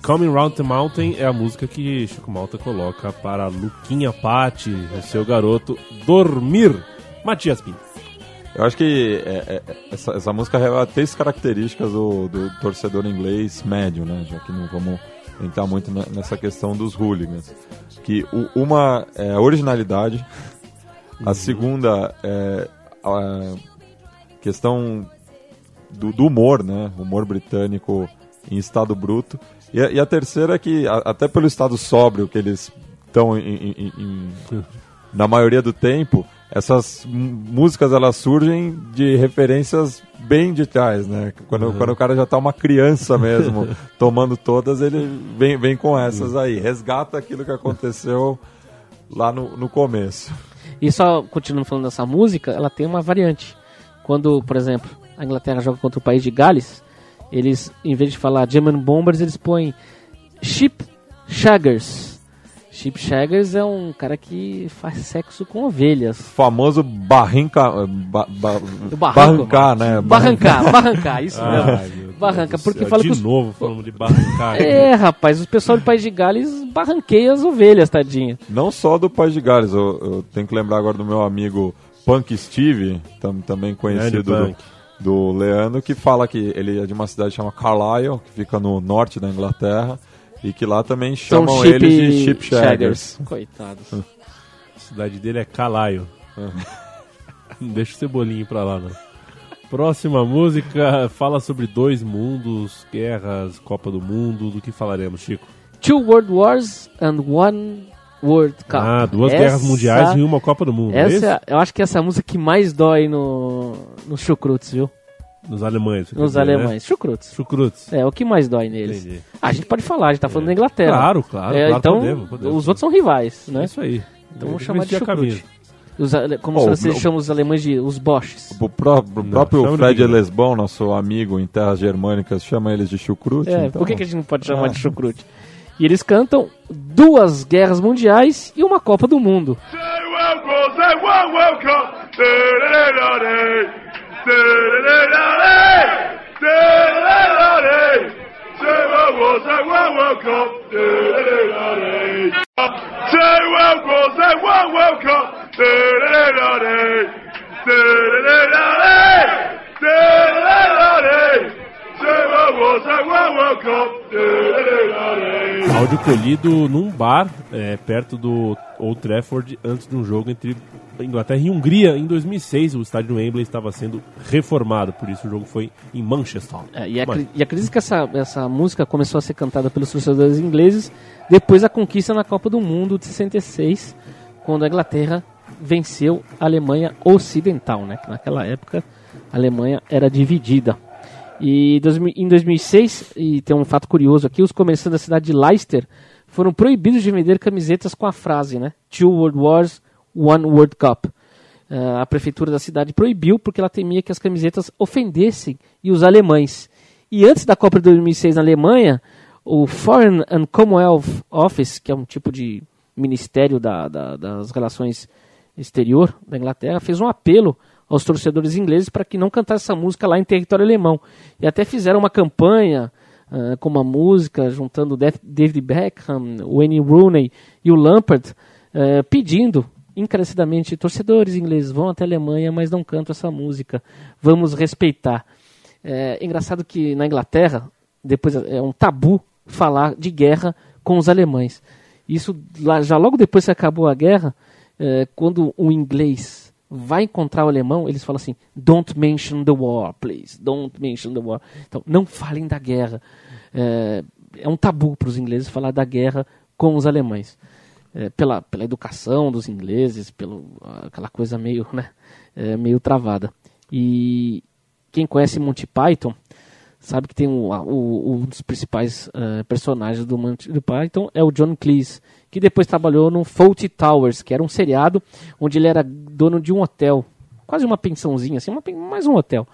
A: Coming Round the Mountain é a música que Chico Malta coloca para Luquinha Patti, o seu garoto, dormir. Matias Pinto.
C: Eu acho que é, é, essa, essa música revela três características do, do torcedor inglês médio, né? Já que não vamos entrar muito nessa questão dos hooligans. Que o- uma é a originalidade, a segunda é a questão do, do humor, né? Humor britânico em estado bruto. E a, e a terceira é que, a- até pelo estado sóbrio que eles estão na maioria do tempo, essas músicas elas surgem de referências bem de trás, né? Quando, quando o cara já tá uma criança [laughs] mesmo, tomando todas, ele vem, vem com essas aí. Resgata aquilo que aconteceu lá no, no começo.
B: E só continuando falando dessa música, ela tem uma variante. Quando, por exemplo, a Inglaterra joga contra o país de Gales, eles, em vez de falar German Bombers, eles põem Sheep Shaggers. Sheep Shaggers é um cara que faz sexo com ovelhas.
C: Famoso barrinca, ba, ba,
B: barranco,
C: barrancar, né?
B: Barrancar, barrancar, isso
A: Ai,
B: mesmo. Barranca, porque
A: céu.
B: fala
A: De
B: que os-
A: novo falando de barrancar.
B: É, rapaz, o pessoal do país de Gales barranqueia as ovelhas, tadinha.
C: Não só do País de Gales, eu, eu tenho que lembrar agora do meu amigo Punk Steve, tam- também conhecido do, Leandro, que fala que ele é de uma cidade chamada Carlisle, que fica no norte da Inglaterra, e que lá também
B: São
C: chamam
B: sheep
C: eles de Sheep Shaggers.
B: Coitados.
A: A cidade dele é Calaio. [laughs] Não deixa o Cebolinho pra lá, não. Próxima música fala sobre dois mundos, guerras, Copa do Mundo. Do que falaremos, Chico?
B: Two World Wars and One World Cup.
A: Ah, duas
B: Essa-
A: guerras mundiais e uma Copa do Mundo. é?
B: Essa, é- eu acho que essa é a música que mais dói no, no Chucrutes, viu?
A: Nos alemães.
B: nos
A: dizer, né?
B: alemães. Chucrutes.
A: Chucrutes.
B: É, o que mais dói neles.
A: Entendi.
B: Ah, a gente pode falar, a gente tá falando da Inglaterra.
A: Claro, claro,
B: É,
A: claro,
B: então,
A: podemos, podemos.
B: os outros são rivais,
A: É
B: né?
A: isso aí.
B: Então vamos chamar de chucrute. Os ale- como
C: Oh,
B: vocês chamam os alemães de os boches.
C: O, pró- o próprio
A: chama
C: Fred
A: de-
C: Lesbão, nosso amigo em terras germânicas, chama eles de chucrute.
B: É,
C: então...
B: por que, que a gente não pode chamar
C: Ah.
B: de chucrute? E eles cantam duas guerras mundiais e uma Copa do Mundo.
A: Áudio colhido num bar é, perto do Old Trafford antes de um jogo entre Inglaterra e Hungria. Em 2006, o estádio do Wembley estava sendo reformado, por isso o jogo foi em Manchester.
B: É, e,
A: Mas-
B: acri- e acredito que essa, essa música começou a ser cantada pelos torcedores ingleses depois da conquista na Copa do Mundo de 66, quando a Inglaterra venceu a Alemanha Ocidental, né? Que naquela época a Alemanha era dividida. E em 2006, e tem um fato curioso aqui, os comerciantes da cidade de Leicester foram proibidos de vender camisetas com a frase, né? Two World Wars, One World Cup. Ah, a prefeitura da cidade proibiu porque ela temia que as camisetas ofendessem e os alemães. E antes da Copa de 2006 na Alemanha, o Foreign and Commonwealth Office, que é um tipo de ministério da- da- das relações exterior da Inglaterra, fez um apelo aos torcedores ingleses para que não cantassem essa música lá em território alemão. E até fizeram uma campanha ah, com uma música juntando David Beckham, Wayne Rooney e o Lampard, eh, pedindo encarecidamente torcedores ingleses vão até a Alemanha, mas não cantam essa música. Vamos respeitar. É engraçado que na Inglaterra depois é um tabu falar de guerra com os alemães. Isso já logo depois que acabou a guerra, eh, quando o inglês vai encontrar o alemão, eles falam assim: "Don't mention the war, please. Don't mention the war." Então, não falem da guerra. É, é um tabu para os ingleses falar da guerra com os alemães. É, pela, pela educação dos ingleses, pela aquela coisa meio, né, é, meio travada. E quem conhece Monty Python sabe que tem um, o- um dos principais eh, personagens do Monty Python é o John Cleese, que depois trabalhou no Fawlty Towers, que era um seriado onde ele era dono de um hotel, quase uma pensãozinha, assim, uma, mais um hotel.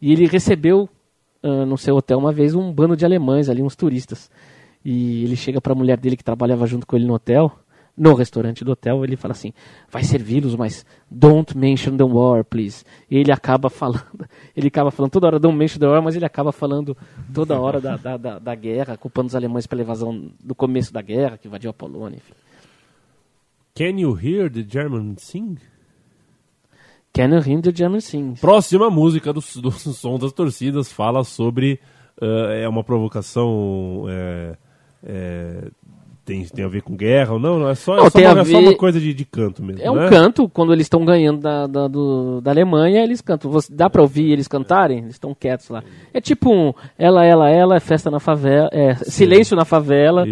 B: E ele recebeu ah, no seu hotel uma vez um bando de alemães ali, uns turistas. E ele chega para a mulher dele que trabalhava junto com ele no hotel, no restaurante do hotel, ele fala assim: vai servi-los, mas don't mention the war, please. E ele acaba falando, [laughs] ele acaba falando toda hora don't mention the war, mas ele acaba falando toda hora da, da, da, da guerra, culpando os alemães pela invasão do começo da guerra, que invadiu a Polônia, enfim.
A: Can you hear the German sing?
B: Can you hear the sing?
A: Próxima música do, do som das torcidas fala sobre eh, é uma provocação é, é, tem, tem a ver com guerra ou não? Não, é só, é
B: Não,
A: só
B: tem
A: uma,
B: a
A: é só
B: ver-
A: uma coisa de, de canto mesmo.
B: É um
A: né?
B: canto, quando eles estão ganhando da, da, do- da Alemanha, eles cantam. Você, dá pra ouvir eles cantarem? Eles estão quietos lá. É tipo um ela, ela, ela, é festa na favela, é silêncio na favela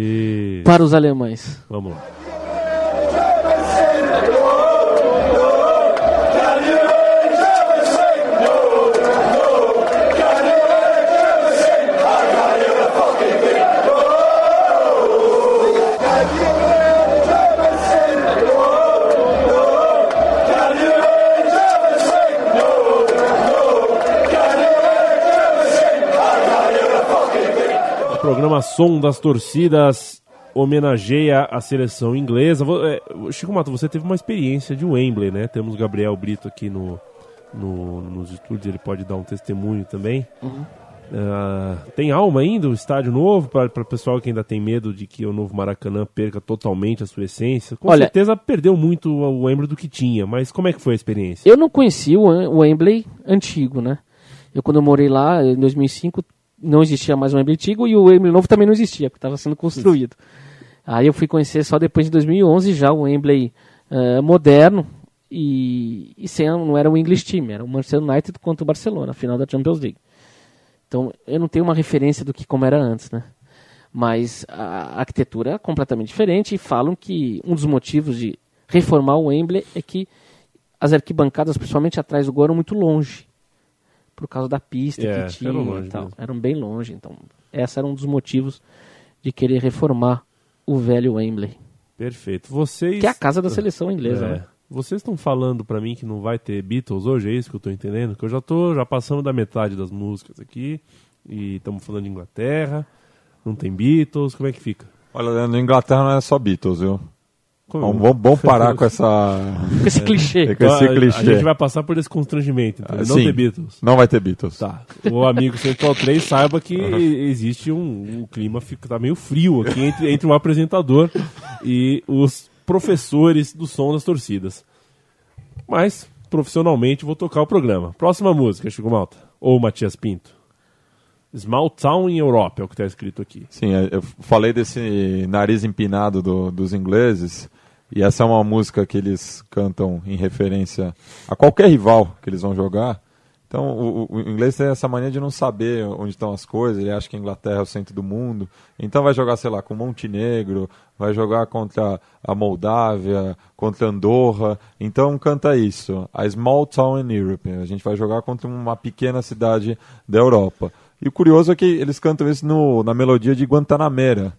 B: para os alemães.
A: Vamos lá. Programa Som das Torcidas homenageia a seleção inglesa. É, Chico Mato, você teve uma experiência de Wembley, né? Temos o Gabriel Brito aqui no, no- nos estúdios, ele pode dar um testemunho também. Ah, tem alma ainda o estádio novo para o pessoal que ainda tem medo de que o novo Maracanã perca totalmente a sua essência? Com
B: Olha-
A: certeza perdeu muito o Wembley do que tinha, mas como é que foi a experiência?
B: Eu não conhecia Wem- o Wembley antigo, né? Eu quando eu morei lá, em 2005, não existia mais o Wembley antigo e o Wembley novo também não existia, porque estava sendo construído. Aí eu fui conhecer só depois de 2011 já o Wembley eh, moderno e, e sem, não era o English Team, era o Manchester United contra o Barcelona, final da Champions League. Então eu não tenho uma referência do que como era antes, né? Mas a arquitetura é completamente diferente e falam que um dos motivos de reformar o Wembley é que as arquibancadas, principalmente atrás do gol, eram muito longe. Por causa da pista
A: É,
B: que tinha
A: eram longe
B: e tal.
A: mesmo.
B: Eram bem longe, então esse era um dos motivos de querer reformar o velho Wembley,
A: Perfeito. Vocês.
B: que é a casa da seleção inglesa,
A: É.
B: né?
A: Vocês estão falando pra mim que não vai ter Beatles hoje, é isso que eu tô entendendo? Que eu já tô já passando da metade das músicas aqui e estamos falando de Inglaterra, não tem Beatles, como é que fica?
C: Olha, na Inglaterra não é só Beatles, viu? Vamos, vamos- vamos parar com essa. [laughs]
B: Com esse clichê.
C: com esse
A: Então, a-
C: clichê.
A: A gente vai passar por esse constrangimento, então,
C: Ah,
A: não
C: sim.
A: ter Beatles.
C: Não vai ter Beatles.
A: Tá. O amigo Central 3 saiba que existe um, um clima fica tá meio frio aqui entre, entre o apresentador e os professores do som das torcidas. Mas, profissionalmente, vou tocar o programa. Próxima música, Chico Malta. Ou Matias Pinto. Small Town in Europe, é o que está escrito aqui.
C: Sim, é, eu falei desse nariz empinado do- dos ingleses, e essa é uma música que eles cantam em referência a qualquer rival que eles vão jogar. Então, o, o- inglês tem essa mania de não saber onde estão as coisas, ele acha que a Inglaterra é o centro do mundo. Então, vai jogar, sei lá, com Montenegro, vai jogar contra a Moldávia, contra Andorra. Então, canta isso: A Small Town in Europe. A gente vai jogar contra uma pequena cidade da Europa. E o curioso é que eles cantam isso no- na melodia de Guantanamera,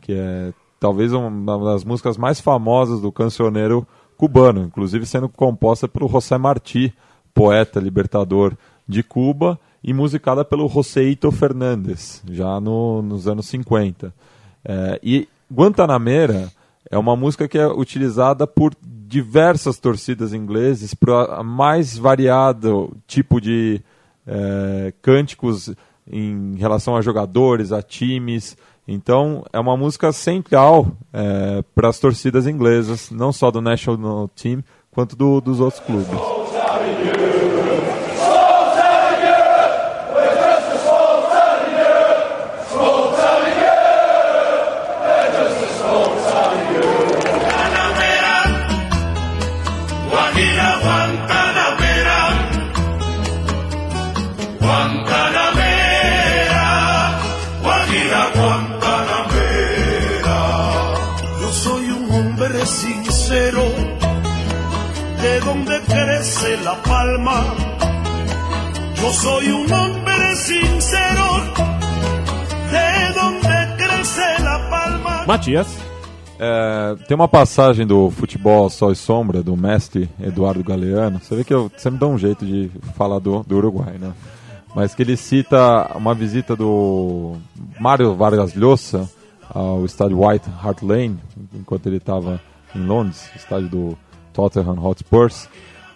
C: que é talvez uma das músicas mais famosas do cancioneiro cubano, inclusive sendo composta pelo José Martí, poeta libertador de Cuba, e musicada pelo Joseito Fernandes, já no- nos anos 50. É, e Guantanamera é uma música que é utilizada por diversas torcidas ingleses para mais variado tipo de é, cânticos em relação a jogadores, a times. Então, é uma música central é, para as torcidas inglesas, não só do National Team, quanto do- dos outros clubes.
F: La palma. Yo soy un hombre sincero, de donde crece la palma.
A: Matias.
C: É, tem uma passagem do futebol Sol e Sombra, do mestre Eduardo Galeano. Você vê que eu sempre dou um jeito de falar do, do Uruguai, né? Mas que ele cita uma visita do Mário Vargas Llosa ao estádio White Hart Lane, enquanto ele estava em Londres, estádio do Tottenham Hotspurs,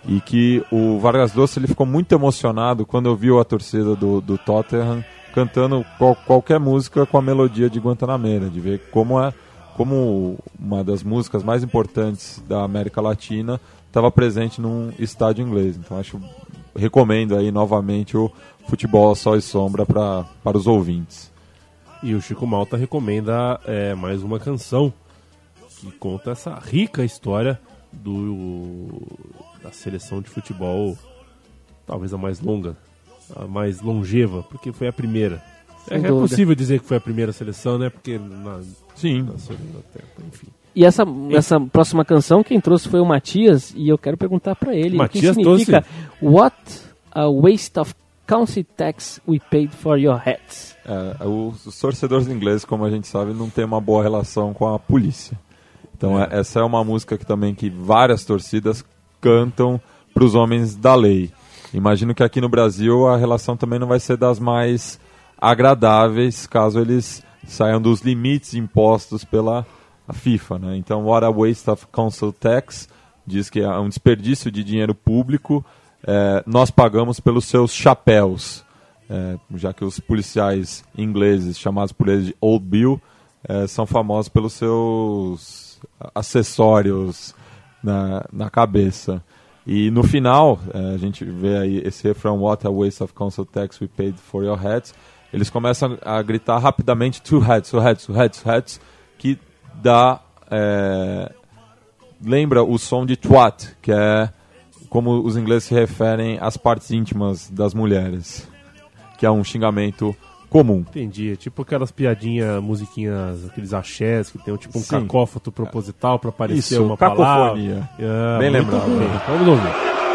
C: e que o Vargas Llosa ele ficou muito emocionado quando ouviu a torcida do, do Tottenham cantando qual- qualquer música com a melodia de Guantanamera, de ver como é como uma das músicas mais importantes da América Latina estava presente num estádio inglês. Então acho recomendo aí novamente o futebol Sol e Sombra pra, para os ouvintes.
A: E o Chico Malta recomenda é, mais uma canção que conta essa rica história do da seleção de futebol, talvez a mais longa, a mais longeva, porque foi a primeira. É, é possível dizer que foi a primeira seleção, né? Porque na,
C: Sim.
A: na segunda tempo, enfim.
B: E essa, essa próxima canção, quem trouxe foi o Matias, e eu quero perguntar pra ele o que
A: Matias
B: significa What a waste of council tax we paid for your hats.
C: É, os, os torcedores ingleses, como a gente sabe, não têm uma boa relação com a polícia. Então é, essa é uma música que também que várias torcidas cantam para os homens da lei. Imagino que aqui no Brasil a relação também não vai ser das mais agradáveis caso eles saiam dos limites impostos pela FIFA, né? Então, what a waste of council tax diz que é um desperdício de dinheiro público. é, nós pagamos pelos seus chapéus, é, já que os policiais ingleses, chamados por eles de Old Bill, é, são famosos pelos seus acessórios na, na cabeça. E no final, é, a gente vê aí esse refrão What a waste of council tax we paid for your hats. Eles começam a gritar rapidamente two hats, two hats, two hats, two hats, que dá é, lembra o som de twat, que é como os ingleses se referem às partes íntimas das mulheres, que é um xingamento comum.
A: Entendi. É tipo aquelas piadinhas, musiquinhas, aqueles axés que tem um, tipo um
C: Sim.
A: cacófato proposital pra aparecer
C: Isso,
A: uma
C: cacofonia.
A: palavra. Ah,
C: Bem lembrado.
A: bem. Vamos ouvir.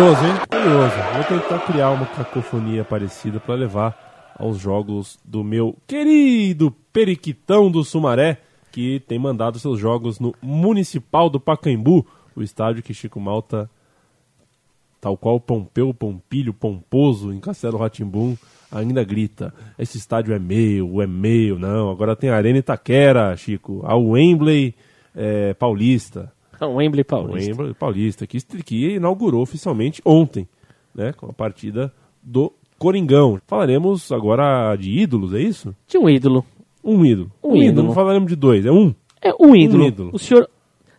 A: Curioso, hein? Curioso. Vou tentar criar uma cacofonia parecida para levar aos jogos do meu querido Periquitão do Sumaré, que tem mandado seus jogos no Municipal do Pacaembu, o estádio que Chico Malta, tal qual Pompeu, Pompilho, Pomposo em Castelo Ratimbum, ainda grita: esse estádio é meu, é meu. Não, agora tem a Arena Itaquera, Chico, a Wembley é, Paulista.
B: Não, [laughs] Wembley
A: O
B: Paulista.
A: Wembley Paulista, que, que inaugurou oficialmente ontem, né, com a partida do Coringão. Falaremos agora de ídolos, é isso?
B: Tinha um ídolo.
A: Um ídolo.
B: Um ídolo.
A: Não falaremos de dois, é um.
B: É um ídolo.
A: ídolo.
B: O senhor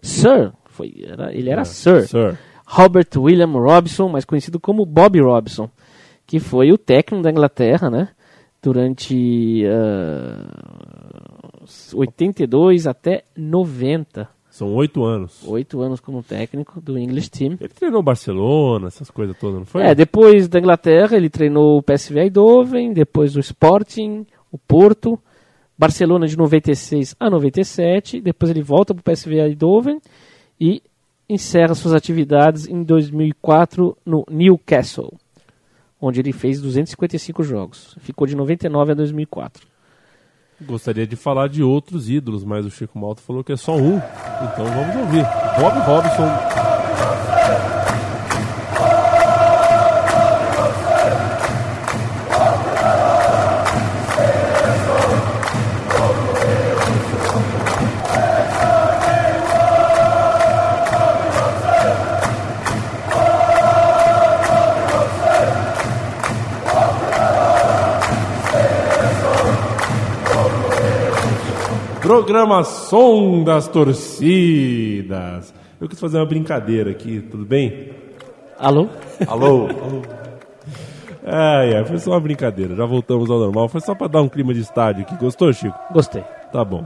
B: Sir, foi, era, ele era Sir.
A: Sir.
B: Robert William Robson, mais conhecido como Bob Robson, que foi o técnico da Inglaterra, né? Durante ah, 82 até 90.
A: São oito anos.
B: Oito anos como técnico do English Team.
A: Ele treinou Barcelona, essas coisas todas, não foi?
B: É, depois da Inglaterra ele treinou o PSV Eindhoven, depois o Sporting, o Porto, Barcelona de 96 a 97, depois ele volta para o PSV Eindhoven e encerra suas atividades em 2004 no Newcastle, onde ele fez 255 jogos. Ficou de 99 a 2004.
A: Gostaria de falar de outros ídolos, mas o Chico Malta falou que é só um. Então vamos ouvir. Bob Robson. Programa Som das Torcidas. Eu quis fazer uma brincadeira aqui, tudo bem?
B: Alô?
C: Alô? [laughs]
A: Ai, ai, foi só uma brincadeira. Já voltamos ao normal. Foi só pra dar um clima de estádio aqui. Gostou, Chico?
B: Gostei.
A: Tá bom.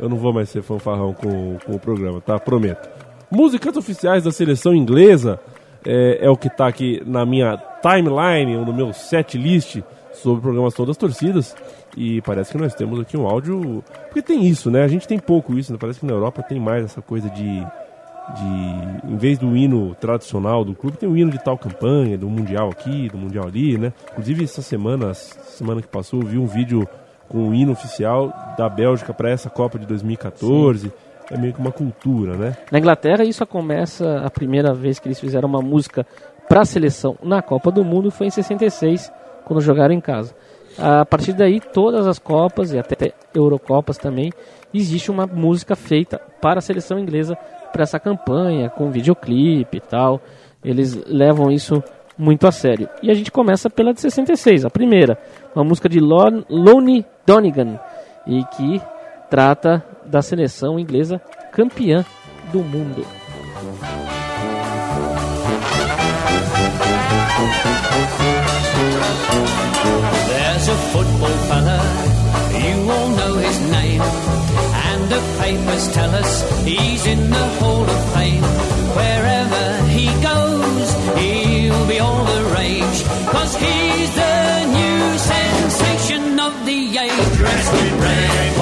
A: Eu não vou mais ser fanfarrão com, com o programa, tá? Prometo. Músicas oficiais da seleção inglesa é, é o que tá aqui na minha timeline, ou no meu set list sobre programação das torcidas. E parece que nós temos aqui um áudio. Porque tem isso, né? A gente tem pouco isso, né? Parece que na Europa tem mais essa coisa de. de em vez do hino tradicional do clube, tem o hino de tal campanha, do Mundial aqui, do Mundial ali, né? Inclusive, essa semana, semana que passou, eu vi um vídeo com o hino oficial da Bélgica para essa Copa de 2014. É meio que uma cultura, né?
B: Na Inglaterra, isso começa a primeira vez que eles fizeram uma música para a seleção na Copa do Mundo foi em 66, quando jogaram em casa. A partir daí, todas as Copas e até Eurocopas também, existe uma música feita para a seleção inglesa para essa campanha, com videoclipe e tal. Eles levam isso muito a sério. E a gente começa pela de 66, a primeira, uma música de Lon Lonnie Donegan, e que trata da seleção inglesa campeã do mundo.
G: There's a football fella, you all know his name. And the papers tell us he's in the Hall of Fame. Wherever he goes, he'll be all the rage. Cause he's the new sensation of the age. Dressed in red,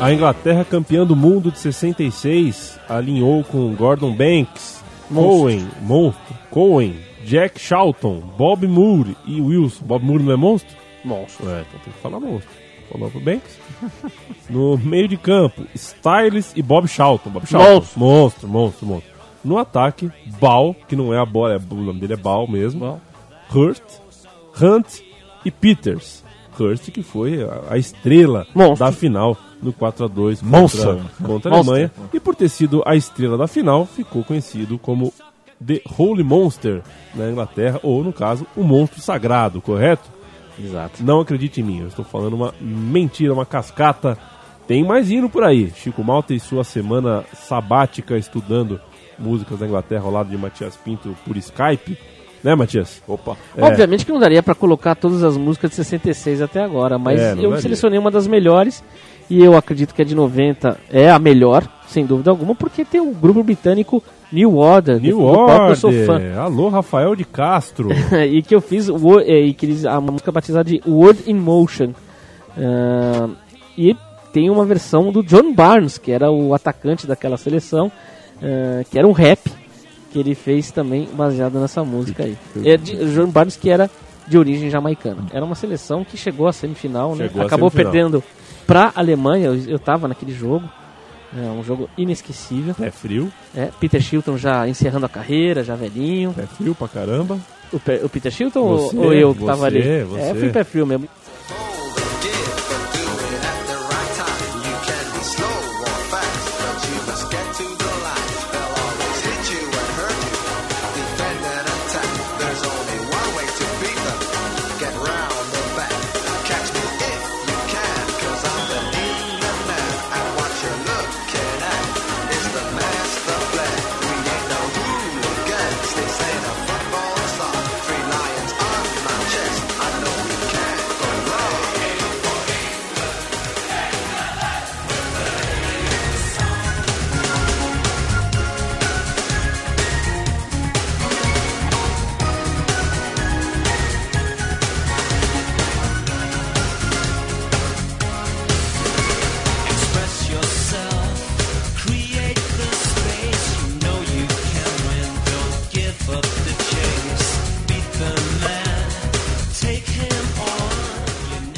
A: A Inglaterra, campeã do mundo de 66, alinhou com Gordon Banks, Cohen, monstro, Cohen, Jack Charlton, Bob Moore e Wilson. Bob Moore não é monstro?
B: Monstro.
A: É, então tem que falar monstro. Falou pro Banks. [laughs] No meio de campo, Styles e Bob Charlton. Bob Charlton.
B: Monstro.
A: monstro, monstro, monstro. No ataque, Ball, que não é a bola, é, o nome dele é Ball mesmo.
B: Ball.
A: Hurt, Hunt e Peters. Hurst que foi a, a estrela
B: Monstro.
A: da final no 4 a 2
C: Monstro.
A: contra, contra a Alemanha. E por ter sido a estrela da final, ficou conhecido como The Holy Monster na Inglaterra, ou no caso, o monstro sagrado, correto?
B: Exato.
A: Não acredite em mim, eu estou falando uma mentira, uma cascata. Tem mais hino por aí. Chico Malta e sua semana sabática estudando músicas da Inglaterra ao lado de Matias Pinto por Skype. Né, Matias?
C: Opa.
A: É.
B: Obviamente que não daria pra colocar todas as músicas de 66 até agora, mas
A: É,
B: eu
A: daria.
B: selecionei uma das melhores e eu acredito que a de 90 é a melhor, sem dúvida alguma, porque tem o grupo britânico New Order,
A: New
B: do, qual eu sou fã.
A: Order. Alô, Rafael de Castro. [laughs]
B: e que eu fiz o- é, e que eles, a música batizada de Word in Motion. Ah, e tem uma versão do John Barnes, que era o atacante daquela seleção, eh, que era um rap que ele fez também baseado nessa música aí. É de, John Barnes que era de origem jamaicana. Era uma seleção que chegou à semifinal, né?
A: Chegou
B: Acabou
A: semifinal.
B: perdendo pra Alemanha. Eu, eu tava naquele jogo. É um jogo inesquecível.
A: É frio,
B: É, Peter Shilton já encerrando a carreira, já velhinho.
A: é frio pra caramba.
B: O, Pe- o Peter Shilton ou-
A: Você,
B: ou eu que tava ali?
A: você.
B: É, eu fui pé frio mesmo.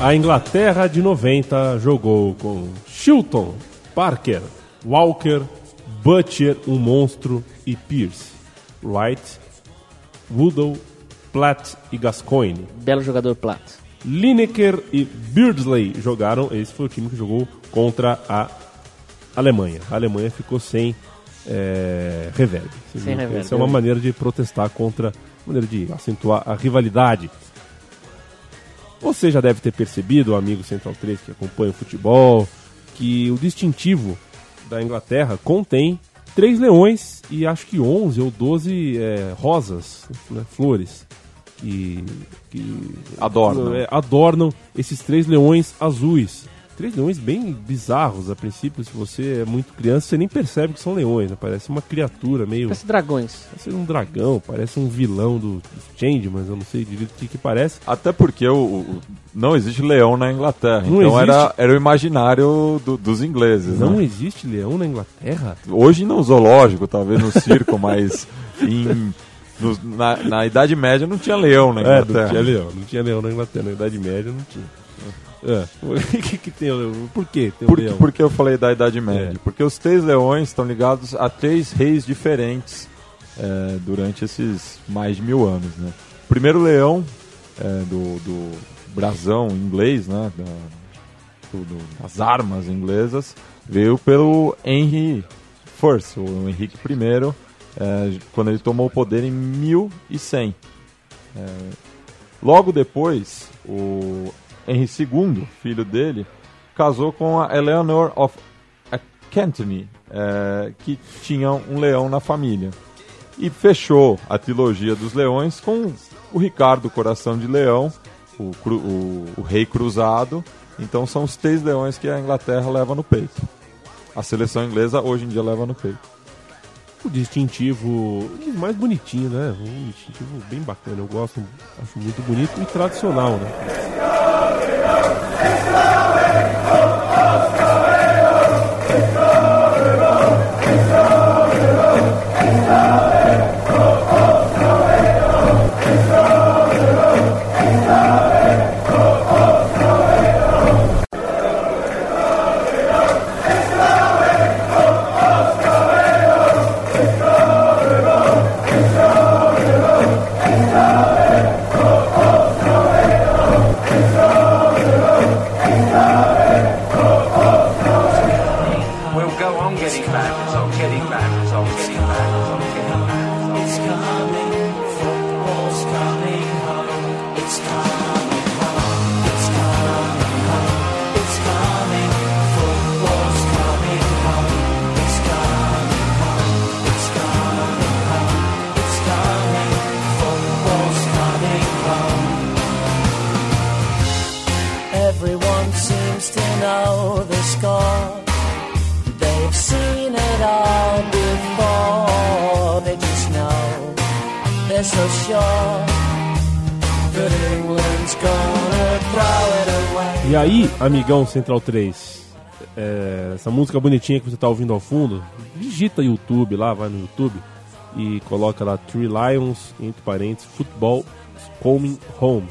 A: A Inglaterra de 90 jogou com Chilton, Parker, Walker, Butcher, um monstro e Pierce, Wright, Woodall, Platt e Gascoigne.
B: Belo jogador Plato.
A: Lineker e Beardsley jogaram. Esse foi o time que jogou contra a Alemanha. A Alemanha ficou sem é, reverb.
B: Sem reverb,
A: Essa é uma
B: vi.
A: maneira de protestar contra, maneira de acentuar a rivalidade. Você já deve ter percebido, amigo Central 3 que acompanha o futebol, que o distintivo da Inglaterra contém três leões e acho que 11 ou 12 é, rosas, né, flores, que, que
C: Adornam.
A: é, adornam esses três leões azuis. Três leões bem bizarros a princípio, se você é muito criança, você nem percebe que são leões, né? parece uma criatura meio.
B: Parece dragões.
A: Parece um dragão, parece um vilão do, do Changeman, eu não sei direito o que, que parece.
C: Até porque o, o- não existe leão na Inglaterra.
A: Não
C: então era,
A: existe?
C: era o imaginário do- dos ingleses.
A: Não
C: né?
A: existe leão na Inglaterra?
C: Hoje no zoológico, talvez no circo, [laughs] mas em- no- na, na Idade Média não tinha leão na
A: É,
C: Inglaterra.
A: não tinha leão, não tinha leão na Inglaterra, na Idade Média não tinha. É. O [laughs] que, que tem o leão? Por que tem
C: Por,
A: leão?
C: por que eu falei da Idade Média?
A: É.
C: Porque os três leões estão ligados a três reis diferentes é, durante esses mais de mil anos. Né? O primeiro leão é, do, do brasão inglês, né? da- do- das armas inglesas, veio pelo Henry I, o Henrique I, é, quando ele tomou o poder em 1100. É, logo depois, o Henry II, filho dele, casou com a Eleanor of Aquitaine, é, que tinha um leão na família. E fechou a trilogia dos leões com o Ricardo Coração de Leão, o, cru- o- o rei cruzado. Então são os três leões que a Inglaterra leva no peito. A seleção inglesa hoje em dia leva no peito.
A: O distintivo mais bonitinho, né? Um distintivo bem bacana, eu gosto, acho muito bonito e tradicional, né? Aí, amigão Central 3, é, essa música bonitinha que você tá ouvindo ao fundo, digita YouTube lá, vai no YouTube e coloca lá Three Lions, entre parênteses, Football Coming Home.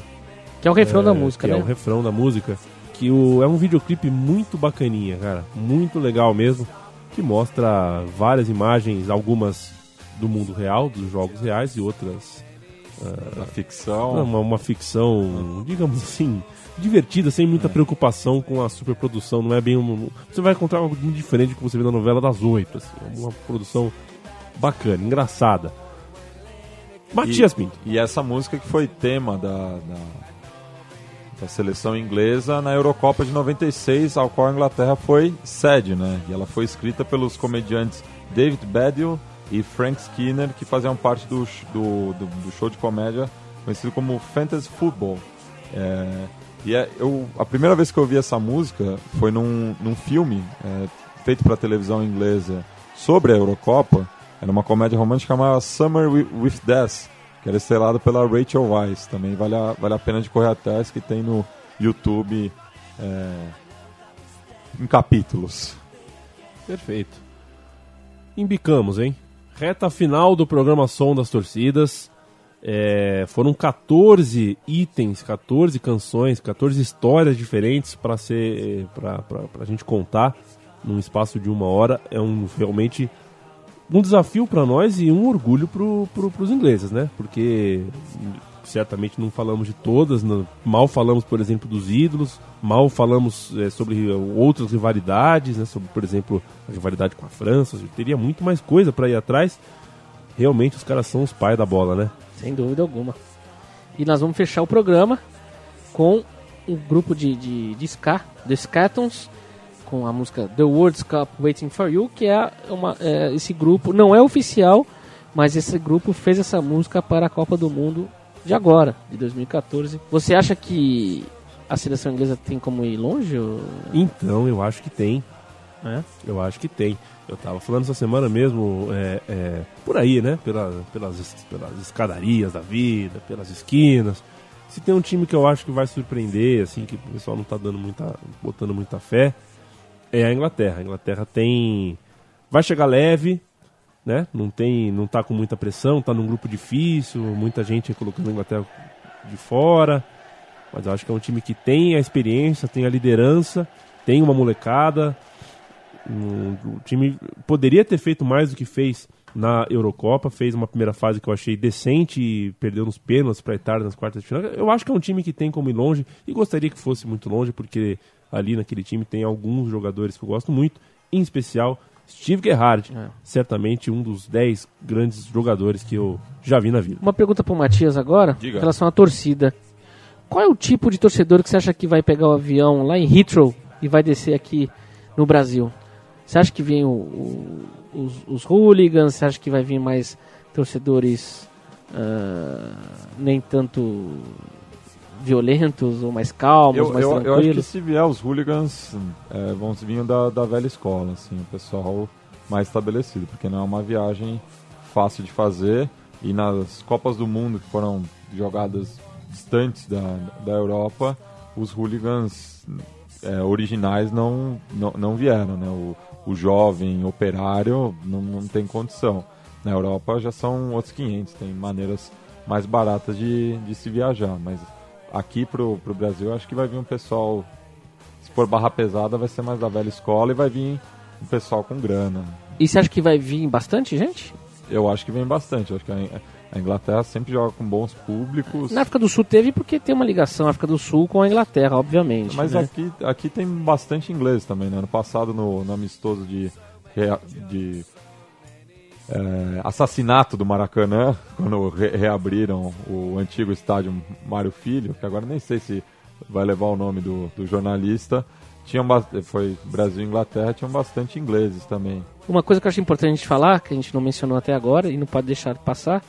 B: Que é o refrão da música,
A: que
B: né?
A: é o refrão da música. Que o, é um videoclipe muito bacaninha, cara. Muito legal mesmo. Que mostra várias imagens, algumas do mundo real, dos jogos reais e outras.
C: Da ficção.
A: Uma, uma ficção, digamos assim, divertida, sem muita preocupação com a superprodução. Não é bem um. Você vai encontrar algo muito diferente do que você vê na novela das oito. Assim, uma produção bacana, engraçada. Matias
C: e,
A: Pinto.
C: E essa música que foi tema da, da, da seleção inglesa na Eurocopa de 96, ao qual a Inglaterra foi sede, né? E ela foi escrita pelos comediantes David Baddiel e Frank Skinner, que faziam parte do, do, do, do show de comédia conhecido como Fantasy Football. É, e é, eu, a primeira vez que eu ouvi essa música foi num, num filme é, feito para televisão inglesa sobre a Eurocopa. Era uma comédia romântica chamada Summer Wi- with Death, que era estrelada pela Rachel Weisz. Também vale a, vale a pena de correr atrás, que tem no YouTube é, em capítulos.
A: Perfeito. Embicamos, hein? Reta final do programa Som das Torcidas. É, foram 14 itens, 14 canções, 14 histórias diferentes para ser para a gente contar num espaço de uma hora. É um realmente um desafio para nós e um orgulho pro, pro, ingleses, né? Porque certamente não falamos de todas, não- mal falamos, por exemplo, dos ídolos, mal falamos é, sobre outras rivalidades, né? Sobre, por exemplo, a rivalidade com a França. Teria muito mais coisa para ir atrás. Realmente os caras são os pais da bola, né?
B: Sem dúvida alguma. E nós vamos fechar o programa com um grupo de, de, de ska, The Scatons, com a música The World Cup Waiting for You, que é, uma, é, esse grupo, não é oficial, mas esse grupo fez essa música para a Copa do Mundo de agora, de 2014. Você acha que a seleção inglesa tem como ir longe? ou-
A: Então, eu acho que tem.
B: É?
A: Eu acho que tem. Eu tava falando essa semana mesmo, é, é, por aí, né? Pela- pelas, es- pelas escadarias da vida, pelas esquinas. Se tem um time que eu acho que vai surpreender, assim, que o pessoal não tá dando muita, botando muita fé, é a Inglaterra. A Inglaterra tem. Vai chegar leve, né? Não tem. Não tá com muita pressão, tá num grupo difícil, muita gente colocando a Inglaterra de fora. Mas eu acho que é um time que tem a experiência, tem a liderança, tem uma molecada. Um, o time poderia ter feito mais do que fez na Eurocopa, fez uma primeira fase que eu achei decente e perdeu nos pênaltis para a Itália nas quartas de final. Eu acho que é um time que tem como ir longe e gostaria que fosse muito longe, porque ali naquele time tem alguns jogadores que eu gosto muito, em especial Steve Gerrard, certamente um dos 10 grandes jogadores que eu já vi na vida.
B: Uma pergunta pro Matias agora,
A: Diga.
B: em relação à torcida. Qual é o tipo de torcedor que você acha que vai pegar o avião lá em Heathrow e vai descer aqui no Brasil? Você acha que vem o- o- os, os hooligans? Você acha que vai vir mais torcedores ah, nem tanto violentos ou mais calmos,
C: Eu,
B: mais
C: eu, eu acho que
B: tranquilos?
C: se vier os hooligans, é, vão vir da, da velha escola, assim, o pessoal mais estabelecido, porque não é uma viagem fácil de fazer. E nas Copas do Mundo que foram jogadas distantes da, da Europa, os hooligans é, originais não, não, não vieram, né? O, o jovem operário não, não tem condição. Na Europa já são outros 500, tem maneiras mais baratas de, de se viajar, mas aqui pro, pro Brasil acho que vai vir um pessoal, se for barra pesada vai ser mais da velha escola e vai vir um pessoal com grana.
B: E você acha que vai vir bastante gente?
C: Eu acho que vem bastante, acho que a, Inglaterra sempre joga com bons públicos.
B: Na África do Sul teve porque tem uma ligação África do Sul com a Inglaterra, obviamente.
C: Mas
B: né?
C: aqui, aqui tem bastante inglês também, né? Ano passado, no, no amistoso de, de é, assassinato do Maracanã, [laughs] quando re- reabriram o antigo estádio Mário Filho, que agora nem sei se vai levar o nome do, do jornalista, tinham bas- foi Brasil e Inglaterra, tinham bastante ingleses também.
B: Uma coisa que eu acho importante a gente falar, que a gente não mencionou até agora e não pode deixar de passar,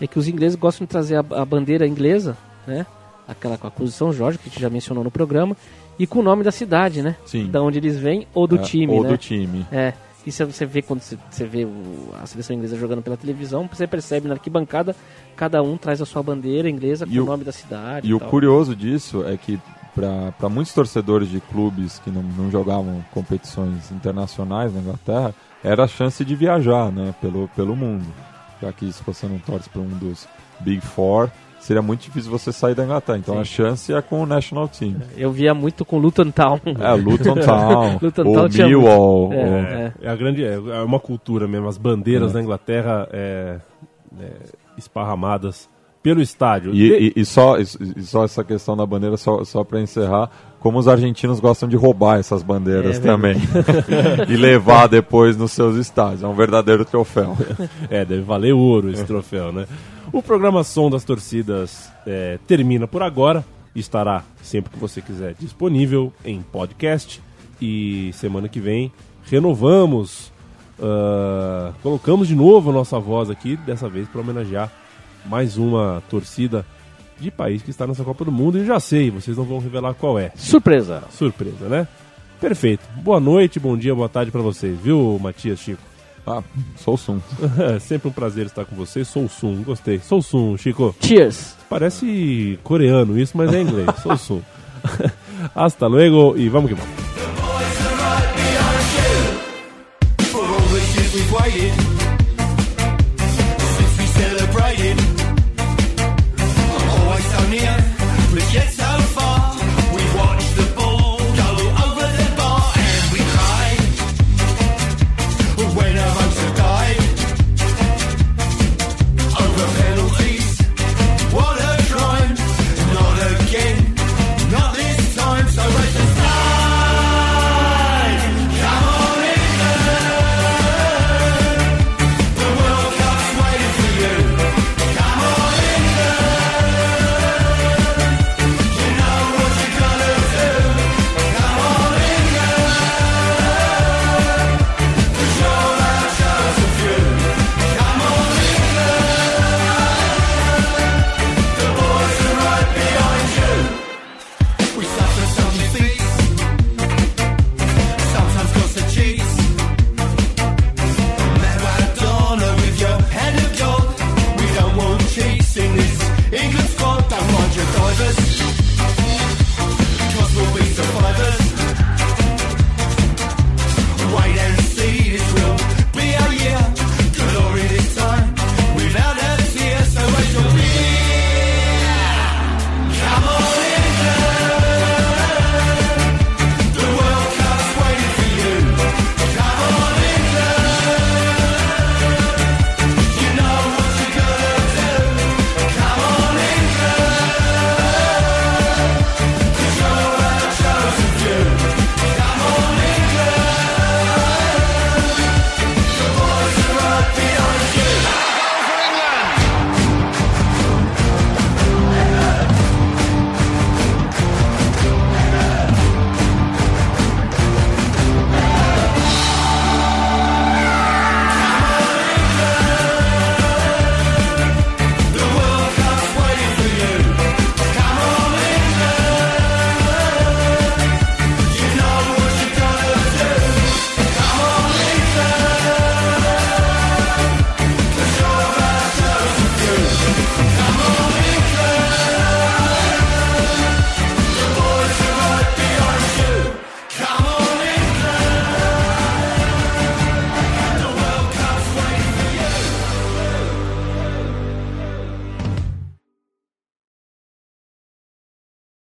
B: é que os ingleses gostam de trazer a, a bandeira inglesa, né? Aquela com a Cruz de São Jorge, que a gente já mencionou no programa, e com o nome da cidade, né?
C: Sim.
B: Da onde eles vêm, ou do
C: É,
B: time,
C: ou
B: né?
C: do time.
B: É. Isso você vê quando você, vê o- a seleção inglesa jogando pela televisão, você percebe na arquibancada, cada um traz a sua bandeira inglesa com
C: E
B: o,
C: o-
B: nome da cidade.
C: E o
B: tal.
C: curioso disso é que para muitos torcedores de clubes que não, não jogavam competições internacionais na Inglaterra, era a chance de viajar né, pelo, pelo mundo. Já que se você não torce para um dos Big Four, seria muito difícil você sair da Inglaterra. Então
B: Sim.
C: a chance é com o National Team.
B: Eu via muito com Luton Town.
C: É, Luton [laughs] Town,
B: Luton
C: o
B: Town tinha
C: Millwall.
B: É,
C: o-
B: é.
A: É a grande, é é uma cultura mesmo. As bandeiras
C: É.
A: da Inglaterra é, é, esparramadas pelo estádio.
C: E, e- e só, e, e só essa questão da bandeira, só, só para encerrar, como os argentinos gostam de roubar essas bandeiras
B: É
C: também [laughs] e levar depois nos seus estádios. É um verdadeiro troféu.
A: É, deve valer ouro esse troféu, né? O programa Som das Torcidas é, termina por agora. Estará sempre que você quiser disponível em podcast. E semana que vem renovamos, ah, colocamos de novo a nossa voz aqui, dessa vez para homenagear mais uma torcida de país que está nessa Copa do Mundo. E já sei, vocês não vão revelar qual é.
B: Surpresa.
A: Surpresa, né? Perfeito. Boa noite, bom dia, boa tarde para vocês, viu, Matias Chico?
C: Ah, sou o Sum. [laughs]
A: É sempre um prazer estar com vocês. Sou o Sum, gostei. Sou o Sum, Chico.
B: Cheers.
A: Parece coreano isso, mas é inglês. Sou o Sum. [laughs] Hasta luego e vamos que vamos.